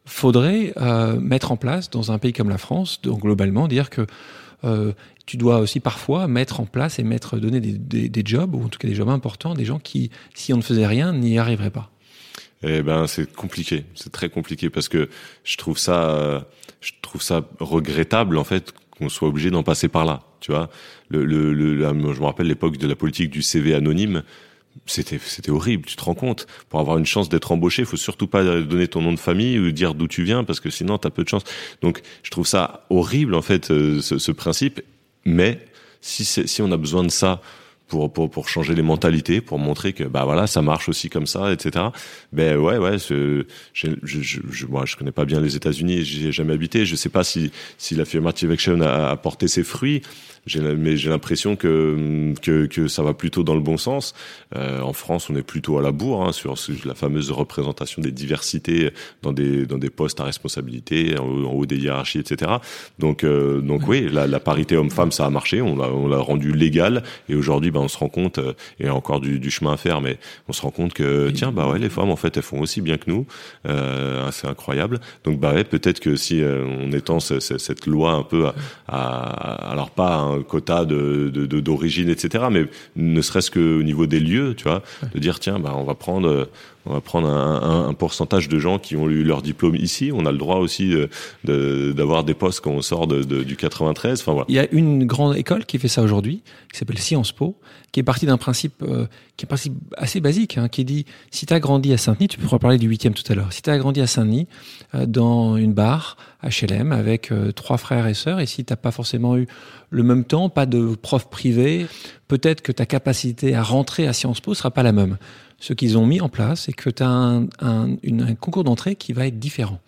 faudrait euh, mettre en place dans un pays comme la France, donc globalement, dire que euh, tu dois aussi parfois mettre en place et mettre donner des, des, des, jobs ou en tout cas des jobs importants des gens qui, si on ne faisait rien, n'y arriveraient pas? Eh ben, c'est compliqué. C'est très compliqué parce que je trouve ça, je trouve ça regrettable en fait qu'on soit obligé d'en passer par là tu vois. Le, le, le, je me rappelle l'époque de la politique du CV anonyme c'était c'était horrible, tu te rends compte. Pour avoir une chance d'être embauché, il faut surtout pas donner ton nom de famille ou dire d'où tu viens parce que sinon tu as peu de chance. Donc je trouve ça horrible en fait euh, ce, ce principe. Mais si si on a besoin de ça pour, pour, pour changer les mentalités, pour montrer que bah voilà ça marche aussi comme ça, etc. Ben ouais ouais, je, je, je, moi je connais pas bien les États-Unis, j'y ai jamais habité, je sais pas si si l'affirmative action a, a porté ses fruits, mais j'ai l'impression que, que, que ça va plutôt dans le bon sens. Euh, en France, on est plutôt à la bourre hein, sur, la fameuse représentation des diversités dans des dans des postes à responsabilité, en, haut des hiérarchies, etc. Donc euh, donc oui, la, la parité homme-femme, ça a marché. On l'a on l'a rendu légal et aujourd'hui, ben on se rend compte, euh, et il y a encore du, du, chemin à faire, mais on se rend compte que tiens bah ouais, les femmes en fait elles font aussi bien que nous. Euh, c'est incroyable. Donc bah ouais, peut-être que si euh, on étend cette loi un peu à, à alors pas quota de d'origine, etc. Mais ne serait-ce qu'au niveau des lieux, tu vois, de dire tiens, bah on va prendre on va prendre un, un, pourcentage de gens qui ont eu leur diplôme ici. On a le droit aussi d'avoir de, des postes quand on sort de, du 93. Enfin, voilà. Il y a une grande école qui fait ça aujourd'hui, qui s'appelle Sciences Po, qui est partie d'un principe euh, qui est un principe assez basique, hein, qui dit si tu as grandi à Saint-Denis, tu peux parler du huitième tout à l'heure. Si tu as grandi à Saint-Denis euh, dans une bar HLM avec euh, trois frères et sœurs, et si t'as pas forcément eu le même temps, pas de prof privé, peut-être que ta capacité à rentrer à Sciences Po sera pas la même ce qu'ils ont mis en place, c'est que tu as un, un, concours d'entrée qui va être différent.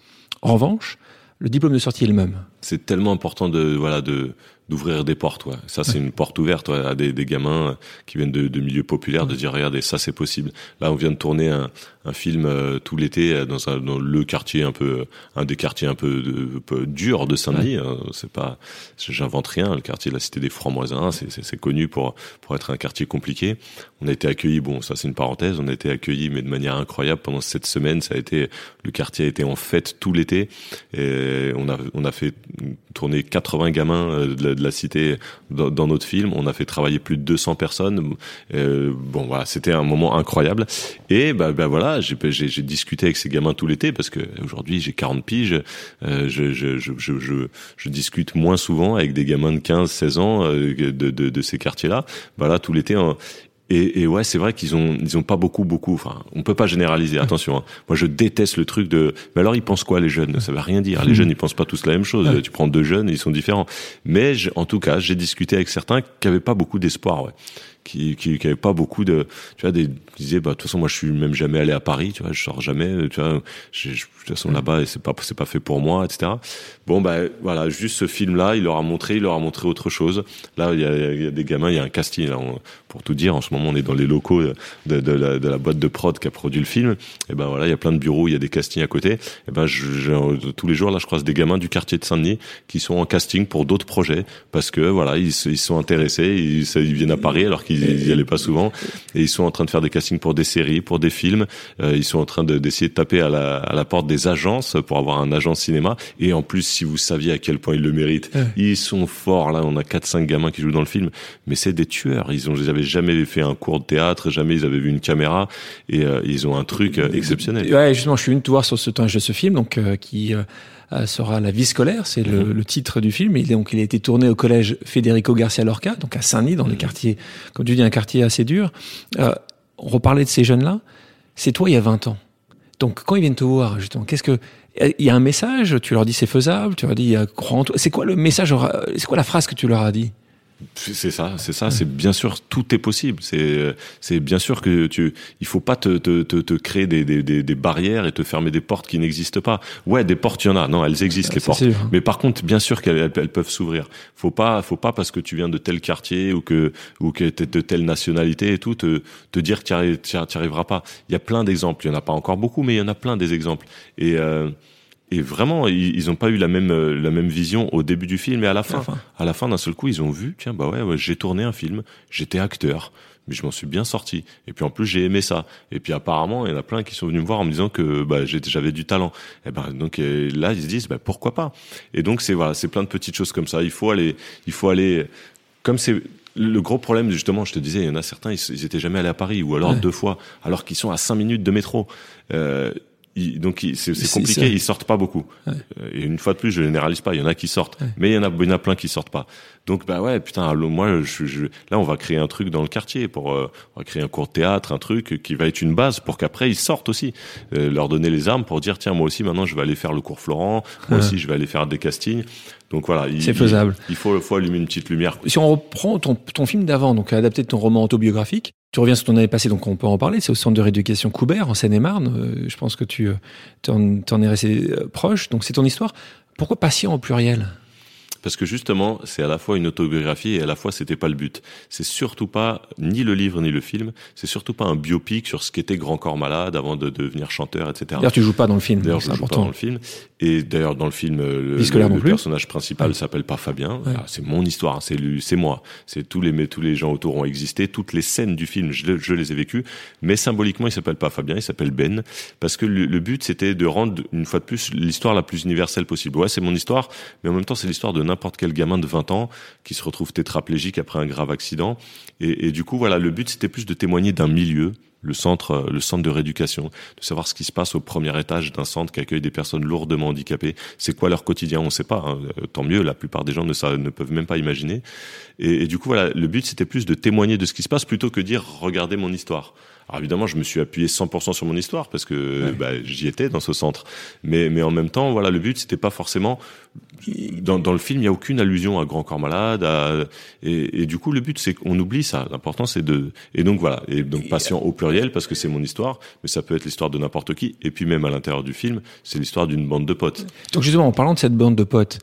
En revanche, le diplôme de sortie est le même. C'est tellement important de voilà de d'ouvrir des portes. Ouais. Ça, c'est une porte ouverte ouais, à des, des, gamins qui viennent de, de milieux populaires, de dire regardez, ça c'est possible. Là, on vient de tourner un, un film euh, tout l'été euh, dans, un, dans le quartier un peu, un des quartiers un peu, de, peu dur de Saint-Denis. Hein. C'est pas, j'invente rien. Le quartier de la Cité des Francs-Moisins, c'est connu pour pour être un quartier compliqué. On a été accueillis. Bon, ça c'est une parenthèse. On a été accueillis, mais de manière incroyable pendant cette semaine. Ça a été, le quartier a été en fête tout l'été. Et on a on a fait tourner 80 gamins euh, de de la cité dans, dans, notre film. On a fait travailler plus de 200 personnes. Euh, bon, voilà, c'était un moment incroyable. Et bah, bah voilà, j'ai discuté avec ces gamins tout l'été parce que aujourd'hui j'ai 40 piges. Euh, je, je, je, je, je, discute moins souvent avec des gamins de 15, 16 ans euh, de, de, de, ces quartiers-là. Voilà, tout l'été. Et, et, ouais, c'est vrai qu'ils ont ils ont pas beaucoup beaucoup. Enfin, on peut pas généraliser. Attention. Hein. Moi, je déteste le truc de. Mais alors, ils pensent quoi les jeunes? Ça veut rien dire. Les jeunes, ils pensent pas tous la même chose. Tu prends deux jeunes, ils sont différents. Mais en tout cas, j'ai discuté avec certains qui avaient pas beaucoup d'espoir. Ouais qui, qui, qui avait pas beaucoup de, tu vois, des, qui disaient, bah, de toute façon, moi, je suis même jamais allé à Paris, tu vois, je sors jamais, tu vois, de toute façon, là-bas, c'est pas, c'est pas fait pour moi, etc. Bon, bah, voilà, juste ce film-là, il leur a montré, il leur a montré autre chose. Là, il y a, y a des gamins, il y a un casting, là, pour tout dire, en ce moment, on est dans les locaux de, de, la, de la boîte de prod qui a produit le film. Et ben voilà, il y a plein de bureaux, il y a des castings à côté. Et ben, je, tous les jours, là, je croise des gamins du quartier de Saint-Denis qui sont en casting pour d'autres projets parce que, voilà, ils, ils sont intéressés, ils, ils viennent à Paris alors qu'ils ils y allaient pas souvent. Et ils sont en train de faire des castings pour des séries, pour des films. Euh, ils sont en train d'essayer de, taper à la, à la porte des agences pour avoir un agent cinéma. Et en plus, si vous saviez à quel point ils le méritent, ils sont forts. Là, on a quatre cinq gamins qui jouent dans le film, mais c'est des tueurs. Ils ont, ils avaient jamais fait un cours de théâtre, jamais ils avaient vu une caméra, et euh, ils ont un truc euh, exceptionnel. Ouais, justement, je suis te voir sur ce de ce film, donc qui euh, sera La vie scolaire, c'est le, mhm. le, titre du film. Il, donc, il a été tourné au collège Federico Garcia Lorca, donc à Saint-Denis, dans le mhm. quartier, comme tu dis, un quartier assez dur. Euh, on reparlait de ces jeunes-là. C'est toi il y a 20 ans. Donc, quand ils viennent te voir, justement, qu'est-ce que il y a un message? Tu leur dis c'est faisable? Tu leur dis crois en toi. C'est quoi le message C'est quoi la phrase que tu leur as dit? C'est ça, c'est ça. C'est bien sûr tout est possible. C'est c'est bien sûr que tu il faut pas te te te, te créer des, des, des, barrières et te fermer des portes qui n'existent pas. Ouais, des portes il y en a. Non, elles existent les portes. Mais par contre, bien sûr qu'elles elles, peuvent s'ouvrir. Faut pas faut pas parce que tu viens de tel quartier ou que ou que t'es de telle nationalité et tout te te dire que tu arriveras pas. Il y a plein d'exemples. Il y en a pas encore beaucoup, mais il y en a plein des exemples. Et euh, et vraiment, ils n'ont pas eu la même euh, la même vision au début du film et à la fin. À la fin, d'un seul coup, ils ont vu, tiens, bah ouais, ouais j'ai tourné un film, j'étais acteur, mais je m'en suis bien sorti. Et puis en plus, j'ai aimé ça. Et puis apparemment, il y en a plein qui sont venus me voir en me disant que bah, j'avais du talent. Et ben donc là, ils se disent, bah, pourquoi pas? Et donc c'est voilà, c'est plein de petites choses comme ça. Il faut aller, il faut aller, comme c'est le gros problème, justement, je te disais, il y en a certains, ils, ils étaient jamais allés à Paris, ou alors deux fois, alors qu'ils sont à cinq minutes de métro. Euh, donc c'est compliqué, ils sortent pas beaucoup. Et une fois de plus, je généralise pas. Il y en a qui sortent, mais il y en a, il y en a plein qui sortent pas. Donc bah ouais, putain, moi, je, je, là, on va créer un truc dans le quartier pour, euh, on va créer un cours de théâtre, un truc qui va être une base pour qu'après ils sortent aussi, euh, leur donner les armes pour dire tiens, moi aussi maintenant, je vais aller faire le cours Florent, moi aussi, je vais aller faire des castings. Donc voilà, c'est faisable. Il, faut, faut allumer une petite lumière. Si on reprend ton, ton film d'avant, donc adapté de ton roman autobiographique, tu reviens sur ton année passée, donc on peut en parler. C'est au centre de rééducation Coubert en Seine-et-Marne. Euh, je pense que tu t'en, t'en es resté proche. Donc c'est ton histoire. Pourquoi patient au pluriel? Parce que justement, c'est à la fois une autobiographie et à la fois c'était pas le but. C'est surtout pas ni le livre ni le film, c'est surtout pas un biopic sur ce qu'était Grand Corps Malade avant de devenir chanteur, etc. D'ailleurs, tu joues pas dans le film. D'ailleurs, je joue pas dans le film. Et d'ailleurs, dans le film, le, le, personnage principal s'appelle pas Fabien. Ah, c'est mon histoire, c'est lui, c'est moi. C'est tous les tous les gens autour ont existé, toutes les scènes du film, je, je les ai vécues. Mais symboliquement, il s'appelle pas Fabien, il s'appelle Ben, parce que le, le but c'était de rendre une fois de plus l'histoire la plus universelle possible. Ouais, c'est mon histoire, mais en même temps, c'est l'histoire de n'importe quel gamin de 20 ans qui se retrouve tétraplégique après un grave accident. Et, du coup, voilà, le but c'était plus de témoigner d'un milieu, le centre, le centre de rééducation, de savoir ce qui se passe au premier étage d'un centre qui accueille des personnes lourdement handicapées. C'est quoi leur quotidien? On ne sait pas. Hein. Tant mieux. La plupart des gens ne, savent, ne peuvent même pas imaginer. Et, et du coup, voilà, le but c'était plus de témoigner de ce qui se passe plutôt que dire regardez mon histoire. Alors évidemment, je me suis appuyé 100% sur mon histoire parce que bah, j'y étais dans ce centre. Mais, mais en même temps, voilà, le but c'était pas forcément dans, dans le film, il y a aucune allusion à Grand Corps Malade. et, et, du coup, le but c'est qu'on oublie ça. L'important c'est de et donc voilà et donc patient au pluriel parce que c'est mon histoire, mais ça peut être l'histoire de n'importe qui. Et puis même à l'intérieur du film, c'est l'histoire d'une bande de potes. Donc justement, en parlant de cette bande de potes,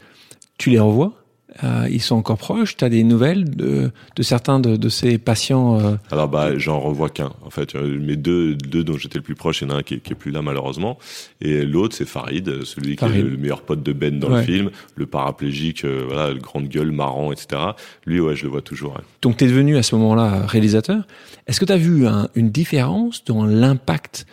tu les revois? Euh, ils sont encore proches. Tu as des nouvelles de, de certains de, de, ces patients euh... Alors bah j'en revois qu'un. En fait, euh, mes deux, deux dont j'étais le plus proche, il y en a un qui qui est plus là malheureusement, et l'autre c'est Farid, celui qui est le meilleur pote de Ben dans le film, le paraplégique, euh, voilà, le grande gueule, marrant, etc. Lui, ouais, je le vois toujours. Ouais. Donc tu es devenu à ce moment-là réalisateur. Est-ce que tu as vu un, une différence dans l'impact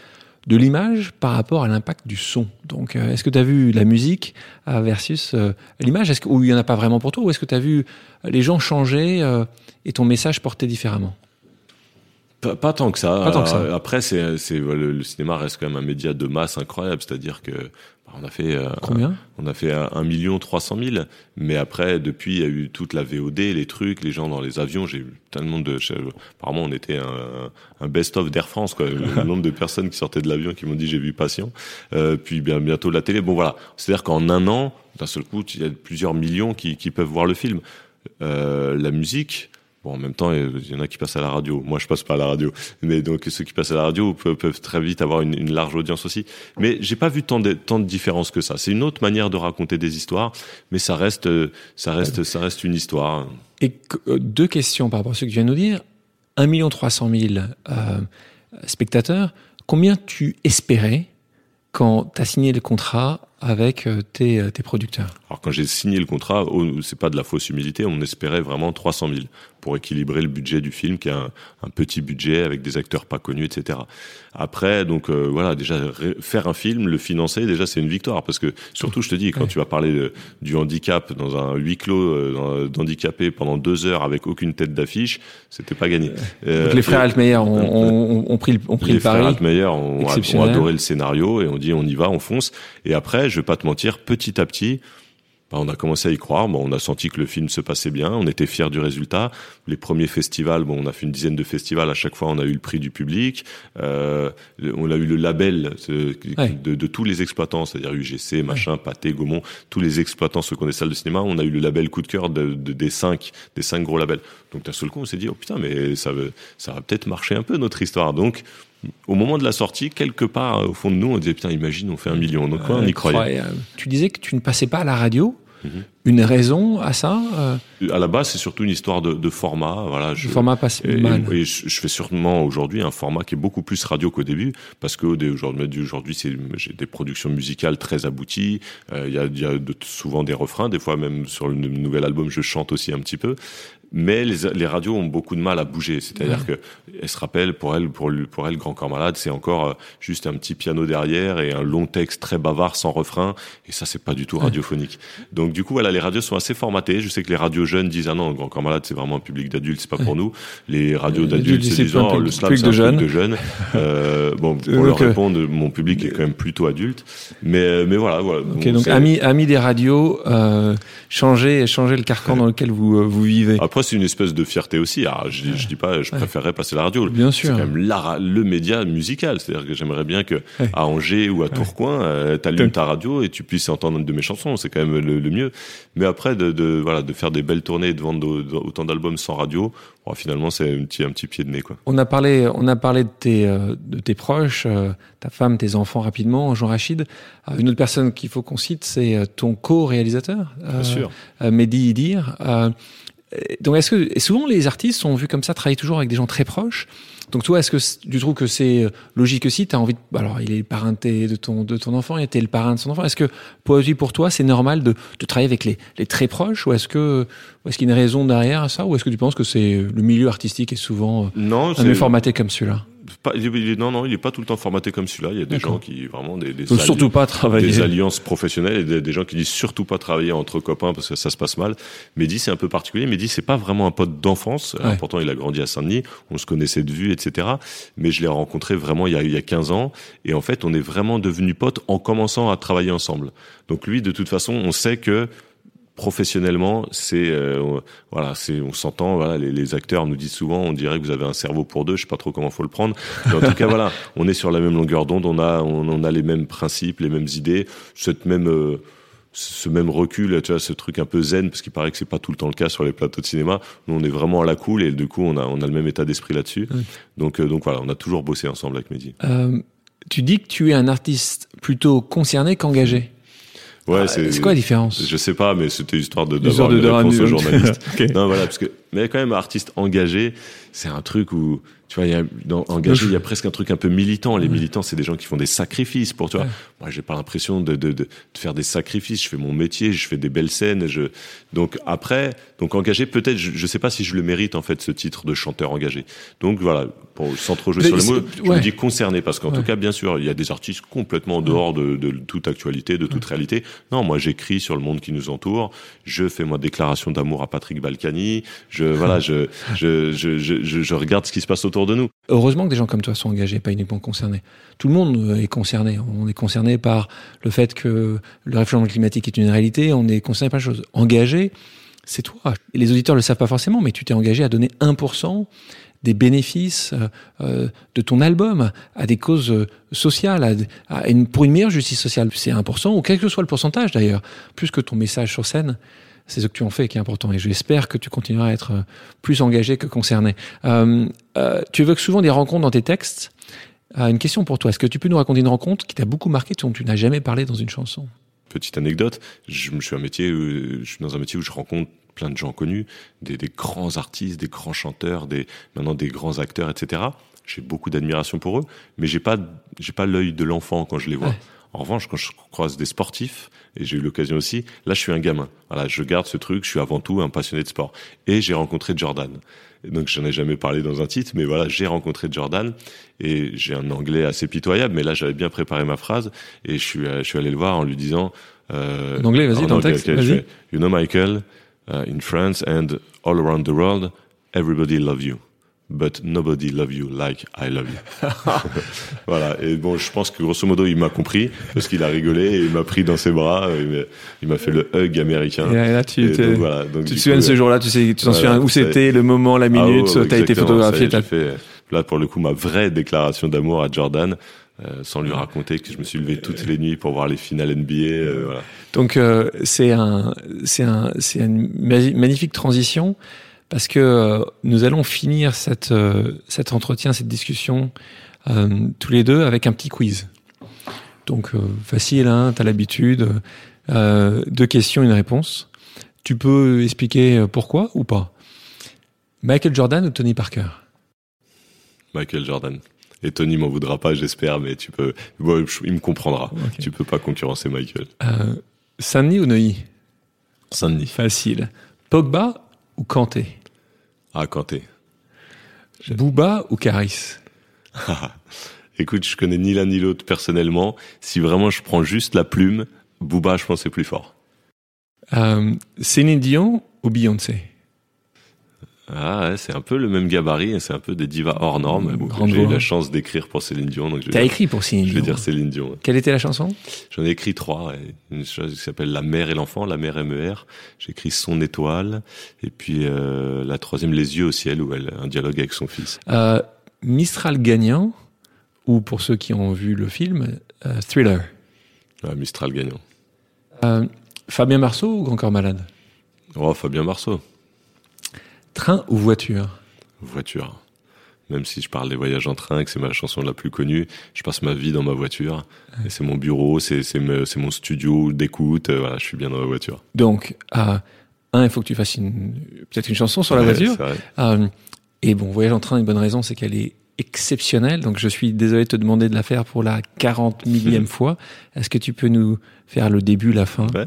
de l'image par rapport à l'impact du son. Donc, euh, est-ce que tu as vu la musique euh, versus euh, l'image? Est-ce il y en a pas vraiment pour toi, ou est-ce que tu as vu les gens changer et ton message porter différemment? Pas, tant que ça. Après, c'est, c'est le, cinéma reste quand même un média de masse incroyable, c'est-à-dire que on a fait combien On a fait un million trois cent mille, mais après depuis il y a eu toute la VOD, les trucs, les gens dans les avions. J'ai eu tellement de. Apparemment, on était un, un best-of d'Air France, quoi. Le nombre de personnes qui sortaient de l'avion qui m'ont dit j'ai vu Patient. Euh, puis bien bientôt la télé. Bon voilà, c'est-à-dire qu'en un an, d'un seul coup, il y a plusieurs millions qui, qui peuvent voir le film. Euh, la musique, Bon, en même temps, il y en a qui passent à la radio. Moi, je passe pas à la radio, mais donc ceux qui passent à la radio peuvent, peuvent très vite avoir une, une, large audience aussi. Mais j'ai pas vu tant de tant de différences que ça. C'est une autre manière de raconter des histoires, mais ça reste ça reste ça reste une histoire. Et euh, deux questions par rapport à ce que tu viens de nous dire. 1 million 300 000 euh, spectateurs. Combien tu espérais quand tu as signé le contrat avec euh, tes, euh, tes producteurs? Alors quand j'ai signé le contrat, c'est pas de la fausse humilité, on espérait vraiment 300 000 pour équilibrer le budget du film, qui est un, un petit budget avec des acteurs pas connus, etc. Après, donc euh, voilà, déjà faire un film, le financer, déjà c'est une victoire parce que surtout, je te dis, quand tu vas parler du handicap dans un huis clos d'handicapés pendant deux heures avec aucune tête d'affiche, c'était pas gagné. donc les frères Altmeyer ont, ont, ont, pris, ont pris les le pari. Les frères ont, ont adoré le scénario et on dit on y va, on fonce. Et après, je vais pas te mentir, petit à petit, bah, on a commencé à y croire. Bon, on a senti que le film se passait bien. On était fiers du résultat. Les premiers festivals, bon, on a fait une dizaine de festivals. À chaque fois, on a eu le prix du public. Euh, on a eu le label de, de, tous les exploitants, c'est-à-dire UGC, machin, Pathé, Gaumont, tous les exploitants, ceux qui ont des salles de cinéma. On a eu le label coup de cœur de, des cinq, des cinq gros labels. Donc d'un seul coup, on s'est dit, oh putain, mais ça, ça va peut-être marcher un peu notre histoire. Donc au moment de la sortie, quelque part au fond de nous, on disait putain, imagine, on fait un million. Donc quoi, on y croyait. Tu disais que tu ne passais pas à la radio. Mhm. Une raison à ça euh À la base, c'est surtout une histoire de, de format. Voilà, je, le format passe mal. Et, je, fais sûrement aujourd'hui un format qui est beaucoup plus radio qu'au début, parce que aujourd'hui, j'ai des productions musicales très abouties. Euh, il y a, y a de, souvent des refrains, des fois même sur le nouvel album, je chante aussi un petit peu. Mais les, les, radios ont beaucoup de mal à bouger. C'est-à-dire que elle se rappelle pour elle, pour, pour elle, Grand Corps Malade, c'est encore euh, juste un petit piano derrière et un long texte très bavard sans refrain. Et ça, c'est pas du tout radiophonique. Donc du coup, voilà, les radios sont assez formatées. Je sais que les radios jeunes disent ah non, Grand Corps Malade, c'est vraiment un public d'adultes, c'est pas pour nous. Les radios d'adultes, c'est disant le slam, c'est un public de jeunes. euh, bon, pour leur euh, répondre, mon public est quand même plutôt adulte. Mais mais voilà, voilà. donc amis amis des radios, euh, changez changez le carcan dans lequel vous euh, vous vivez. Après, c'est une espèce de fierté aussi. Alors, je, je dis pas, je préférerais passer la radio. Bien sûr. C'est quand même le média musical. C'est-à-dire que j'aimerais bien que à Angers ou à Tourcoing, euh, t'allumes ta radio et tu puisses entendre une de mes chansons. C'est quand même le, mieux. Mais après, de, de, voilà, de faire des belles tournées et de vendre autant d'albums sans radio, bon, finalement, c'est un petit, un petit pied de nez, quoi. On a parlé, on a parlé de tes, euh, de tes proches, euh, ta femme, tes enfants rapidement, Jean Rachid. une autre personne qu'il faut qu'on cite, c'est ton co-réalisateur. Bien sûr. Mehdi Idir. Donc, est-ce que souvent les artistes sont vus comme ça, travailler toujours avec des gens très proches. Donc toi, est-ce que tu trouves que c'est euh, logique aussi? Tu as envie de... Alors, il est le parrain de ton, de ton enfant, il était le parrain de son enfant. Est-ce que Poésie, pour toi, c'est normal de, de, travailler avec les, les très proches? Ou est-ce que est-ce qu'il y a une raison derrière ça? Ou est-ce que tu penses que c'est le milieu artistique est souvent euh, non, un formaté comme celui-là? Pas, non, non, il est pas tout le temps formaté comme celui-là. Il y a des gens qui vraiment des, des surtout pas travailler. des alliances professionnelles et des, gens qui disent surtout pas travailler entre copains parce que ça se passe mal. Mehdi, c'est un peu particulier. Mehdi, c'est pas vraiment un pote d'enfance. Pourtant, il a grandi à Saint-Denis. On se connaissait de vue, etc. Mais je l'ai rencontré vraiment il y, a, il y a 15 ans. Et en fait, on est vraiment devenus potes en commençant à travailler ensemble. Donc lui, de toute façon, on sait que professionnellement, c'est euh, voilà, c'est on s'entend. Voilà, les, les, acteurs nous disent souvent, on dirait que vous avez un cerveau pour deux. Je sais pas trop comment faut le prendre. Mais en tout cas, voilà, on est sur la même longueur d'onde. On a on, a les mêmes principes, les mêmes idées, cette même euh, ce même recul, tu vois, ce truc un peu zen, parce qu'il paraît que c'est pas tout le temps le cas sur les plateaux de cinéma. Nous, on est vraiment à la cool et du coup, on a on a le même état d'esprit là-dessus. Donc euh, donc voilà, on a toujours bossé ensemble avec Mehdi. tu dis que tu es un artiste plutôt concerné qu'engagé. Ouais, ah, c'est quoi la différence Je sais pas, mais c'était histoire de d'avoir une réponse aux journalistes. Non, voilà, parce que mais quand même artiste engagé, c'est un truc où tu vois, il y a, dans engagé, il y a presque un truc un peu militant. Les militants, c'est des gens qui font des sacrifices pour toi. Moi, j'ai pas l'impression de, de, de, faire des sacrifices. Je fais mon métier, je fais des belles scènes. Je... Donc après, donc engagé, peut-être, je, je sais pas si je le mérite en fait ce titre de chanteur engagé. Donc voilà, pour, sans trop jouer sur le mot, je me dis concerné parce qu'en tout cas, bien sûr, il y a des artistes complètement en dehors de, de, toute actualité, de toute réalité. Non, moi, j'écris sur le monde qui nous entoure. Je fais moi déclaration d'amour à Patrick Balkany. Je voilà, je, je, je, je, je regarde ce qui se passe autour de nous. Heureusement que des gens comme toi sont engagés, pas uniquement concernés. Tout le monde euh, est concerné. On est concerné par le fait que le réchauffement climatique est une réalité. On est concerné par la chose. Engagé, c'est toi. les auditeurs le savent pas forcément, mais tu t'es engagé à donner 1% des bénéfices euh, euh, de ton album à des causes sociales, à, une, pour une meilleure justice sociale. C'est 1%, ou quel que soit le pourcentage d'ailleurs, plus que ton message sur scène c'est ce que tu en fais qui est important. Et j'espère que tu continueras à être euh, plus engagé que concerné. Euh, euh, tu évoques souvent des rencontres dans tes textes. Euh, une question pour toi. Est-ce que tu peux nous raconter une rencontre qui t'a beaucoup marqué, dont tu n'as jamais parlé dans une chanson? Petite anecdote. Je, je suis un métier, je suis dans un métier où je rencontre plein de gens connus, des, des grands artistes, des grands chanteurs, des maintenant des grands acteurs, etc. J'ai beaucoup d'admiration pour eux, mais j'ai pas j'ai pas l'œil de l'enfant quand je les vois. En revanche, quand je croise des sportifs, et j'ai eu l'occasion aussi, là, je suis un gamin. Voilà, je garde ce truc, je suis avant tout un passionné de sport. Et j'ai rencontré Jordan. Et donc, j'en ai jamais parlé dans un titre, mais voilà, j'ai rencontré Jordan et j'ai un anglais assez pitoyable, mais là, j'avais bien préparé ma phrase et je suis, je suis allé le voir en lui disant, euh, en anglais, vas-y, dans le texte, vas-y. You know, Michael, uh, in France and all around the world, everybody loves you but nobody love you like I love you. voilà. Et bon, je pense que grosso modo, il m'a compris parce qu'il a rigolé et il m'a pris dans ses bras. Il m'a fait le hug américain. Et là, tu, et voilà, donc, tu te souviens de ce jour-là Tu sais, tu t'en souviens où c'était, le moment, la minute ah, T'as été photographié. Là pour le coup ma vraie déclaration d'amour à Jordan. Euh, sans lui raconter que je me suis levé toutes les nuits pour voir les finales NBA. Euh, voilà. Donc euh, c'est un, c'est un, c'est une magnifique transition parce que euh, nous allons finir cette, euh, cet entretien, cette discussion euh, tous les deux avec un petit quiz. Donc facile, hein, tu as l'habitude. deux questions, une réponse. Tu peux expliquer pourquoi ou pas? Michael Jordan ou Tony Parker? Michael Jordan. Et Tony m'en voudra pas, j'espère, mais tu peux. Bon, il me comprendra. Tu peux pas concurrencer Michael. Euh, Saint-Denis ou Neuilly? Saint-Denis. Facile. Pogba ou Kanté? Ah, Kanté. Booba ou Caris? Écoute, je connais ni l'un ni l'autre personnellement. Si vraiment je prends juste la plume, Booba, je pense, c'est plus fort. Euh, Céline Dion ou Beyoncé? Ah, ouais, c'est un peu le même gabarit, c'est un peu des divas hors normes. Bon, Grande J'ai eu la chance d'écrire pour Céline Dion, donc T'as écrit pour Céline je vais Dion. dire Céline Dion. ouais. Quelle était la chanson? J'en ai écrit trois. ouais. Une chose qui s'appelle La mère et l'enfant, La mère MER. J'ai écrit Son étoile. Et puis euh, la troisième, Les yeux au ciel, où elle a un dialogue avec son fils. Euh, Mistral gagnant ou pour ceux qui ont vu le film, euh, Thriller Mistral gagnant. Euh, Fabien Marceau ou Grand Corps Malade? Oh, Fabien Marceau. Train ou voiture? Voiture. Même si je parle des voyages en train, que c'est ma chanson la plus connue, je passe ma vie dans ma voiture. Et c'est mon bureau, c'est mon studio d'écoute. euh, Voilà, je suis bien dans ma voiture. Donc, euh, un, il faut que tu fasses peut-être une chanson sur la Ouais, voiture. Euh, et bon, Voyage en train, une bonne raison, c'est qu'elle est exceptionnelle. Donc, je suis désolé de te demander de la faire pour la 40 millième fois. Est-ce que tu peux nous faire le début, la fin? Ouais.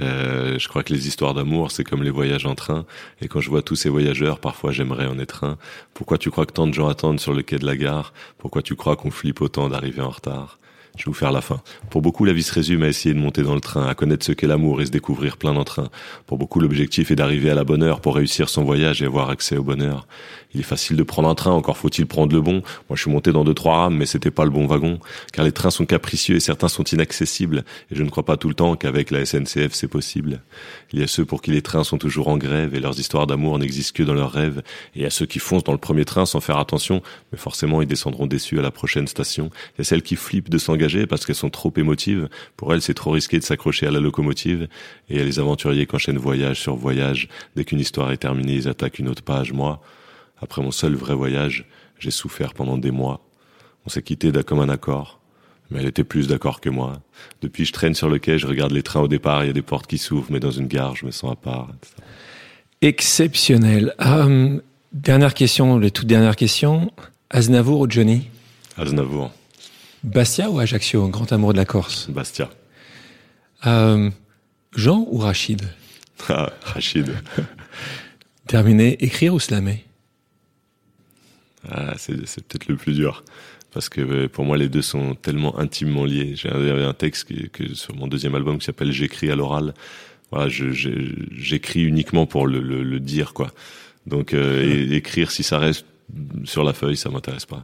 Euh, je crois que les histoires d'amour, c'est comme les voyages en train. Et quand je vois tous ces voyageurs, parfois j'aimerais en être un. Pourquoi tu crois que tant de gens attendent sur le quai de la gare? Pourquoi tu crois qu'on flippe autant d'arriver en retard? Je vais vous faire la fin. Pour beaucoup, la vie se résume à essayer de monter dans le train, à connaître ce qu'est l'amour et se découvrir plein d'entrain. Pour beaucoup, l'objectif est d'arriver à la bonne heure pour réussir son voyage et avoir accès au bonheur. Il est facile de prendre un train, encore faut-il prendre le bon. Moi, je suis monté dans deux, trois rames, mais c'était pas le bon wagon. Car les trains sont capricieux et certains sont inaccessibles. Et je ne crois pas tout le temps qu'avec la SNCF, c'est possible. Il y a ceux pour qui les trains sont toujours en grève et leurs histoires d'amour n'existent que dans leurs rêves. Et il y a ceux qui foncent dans le premier train sans faire attention, mais forcément ils descendront déçus à la prochaine station. Il y a celles qui flippent de s'engager parce qu'elles sont trop émotives. Pour elles, c'est trop risqué de s'accrocher à la locomotive. Et il y a les aventuriers qui enchaînent voyage sur voyage. Dès qu'une histoire est terminée, ils attaquent une autre page. Moi, après mon seul vrai voyage, j'ai souffert pendant des mois. On s'est quitté d'un comme un accord, mais elle était plus d'accord que moi. Depuis, je traîne sur le quai, je regarde les trains au départ, il y a des portes qui s'ouvrent, mais dans une gare, je me sens à part. etc. Exceptionnel. Euh, dernière question, les toutes dernières questions. Aznavour ou Johnny? Aznavour, Bastia ou Ajaccio, grand amour de la Corse? Bastia, Euh, Jean ou Rachid? Ah, Rachid. Terminé, écrire ou slammer Ah, c'est peut-être le plus dur. Parce que euh, pour moi, les deux sont tellement intimement liés. J'ai un, texte que, sur mon deuxième album qui s'appelle J'écris à l'oral. Voilà, j'écris uniquement pour le, le, le dire, quoi. Donc, euh, écrire, si ça reste sur la feuille, ça m'intéresse pas.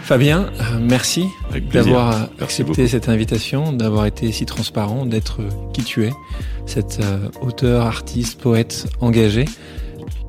Fabien, euh, merci d'avoir accepté beaucoup. cette invitation, d'avoir été si transparent, d'être qui tu es, cet auteur, artiste, poète engagé.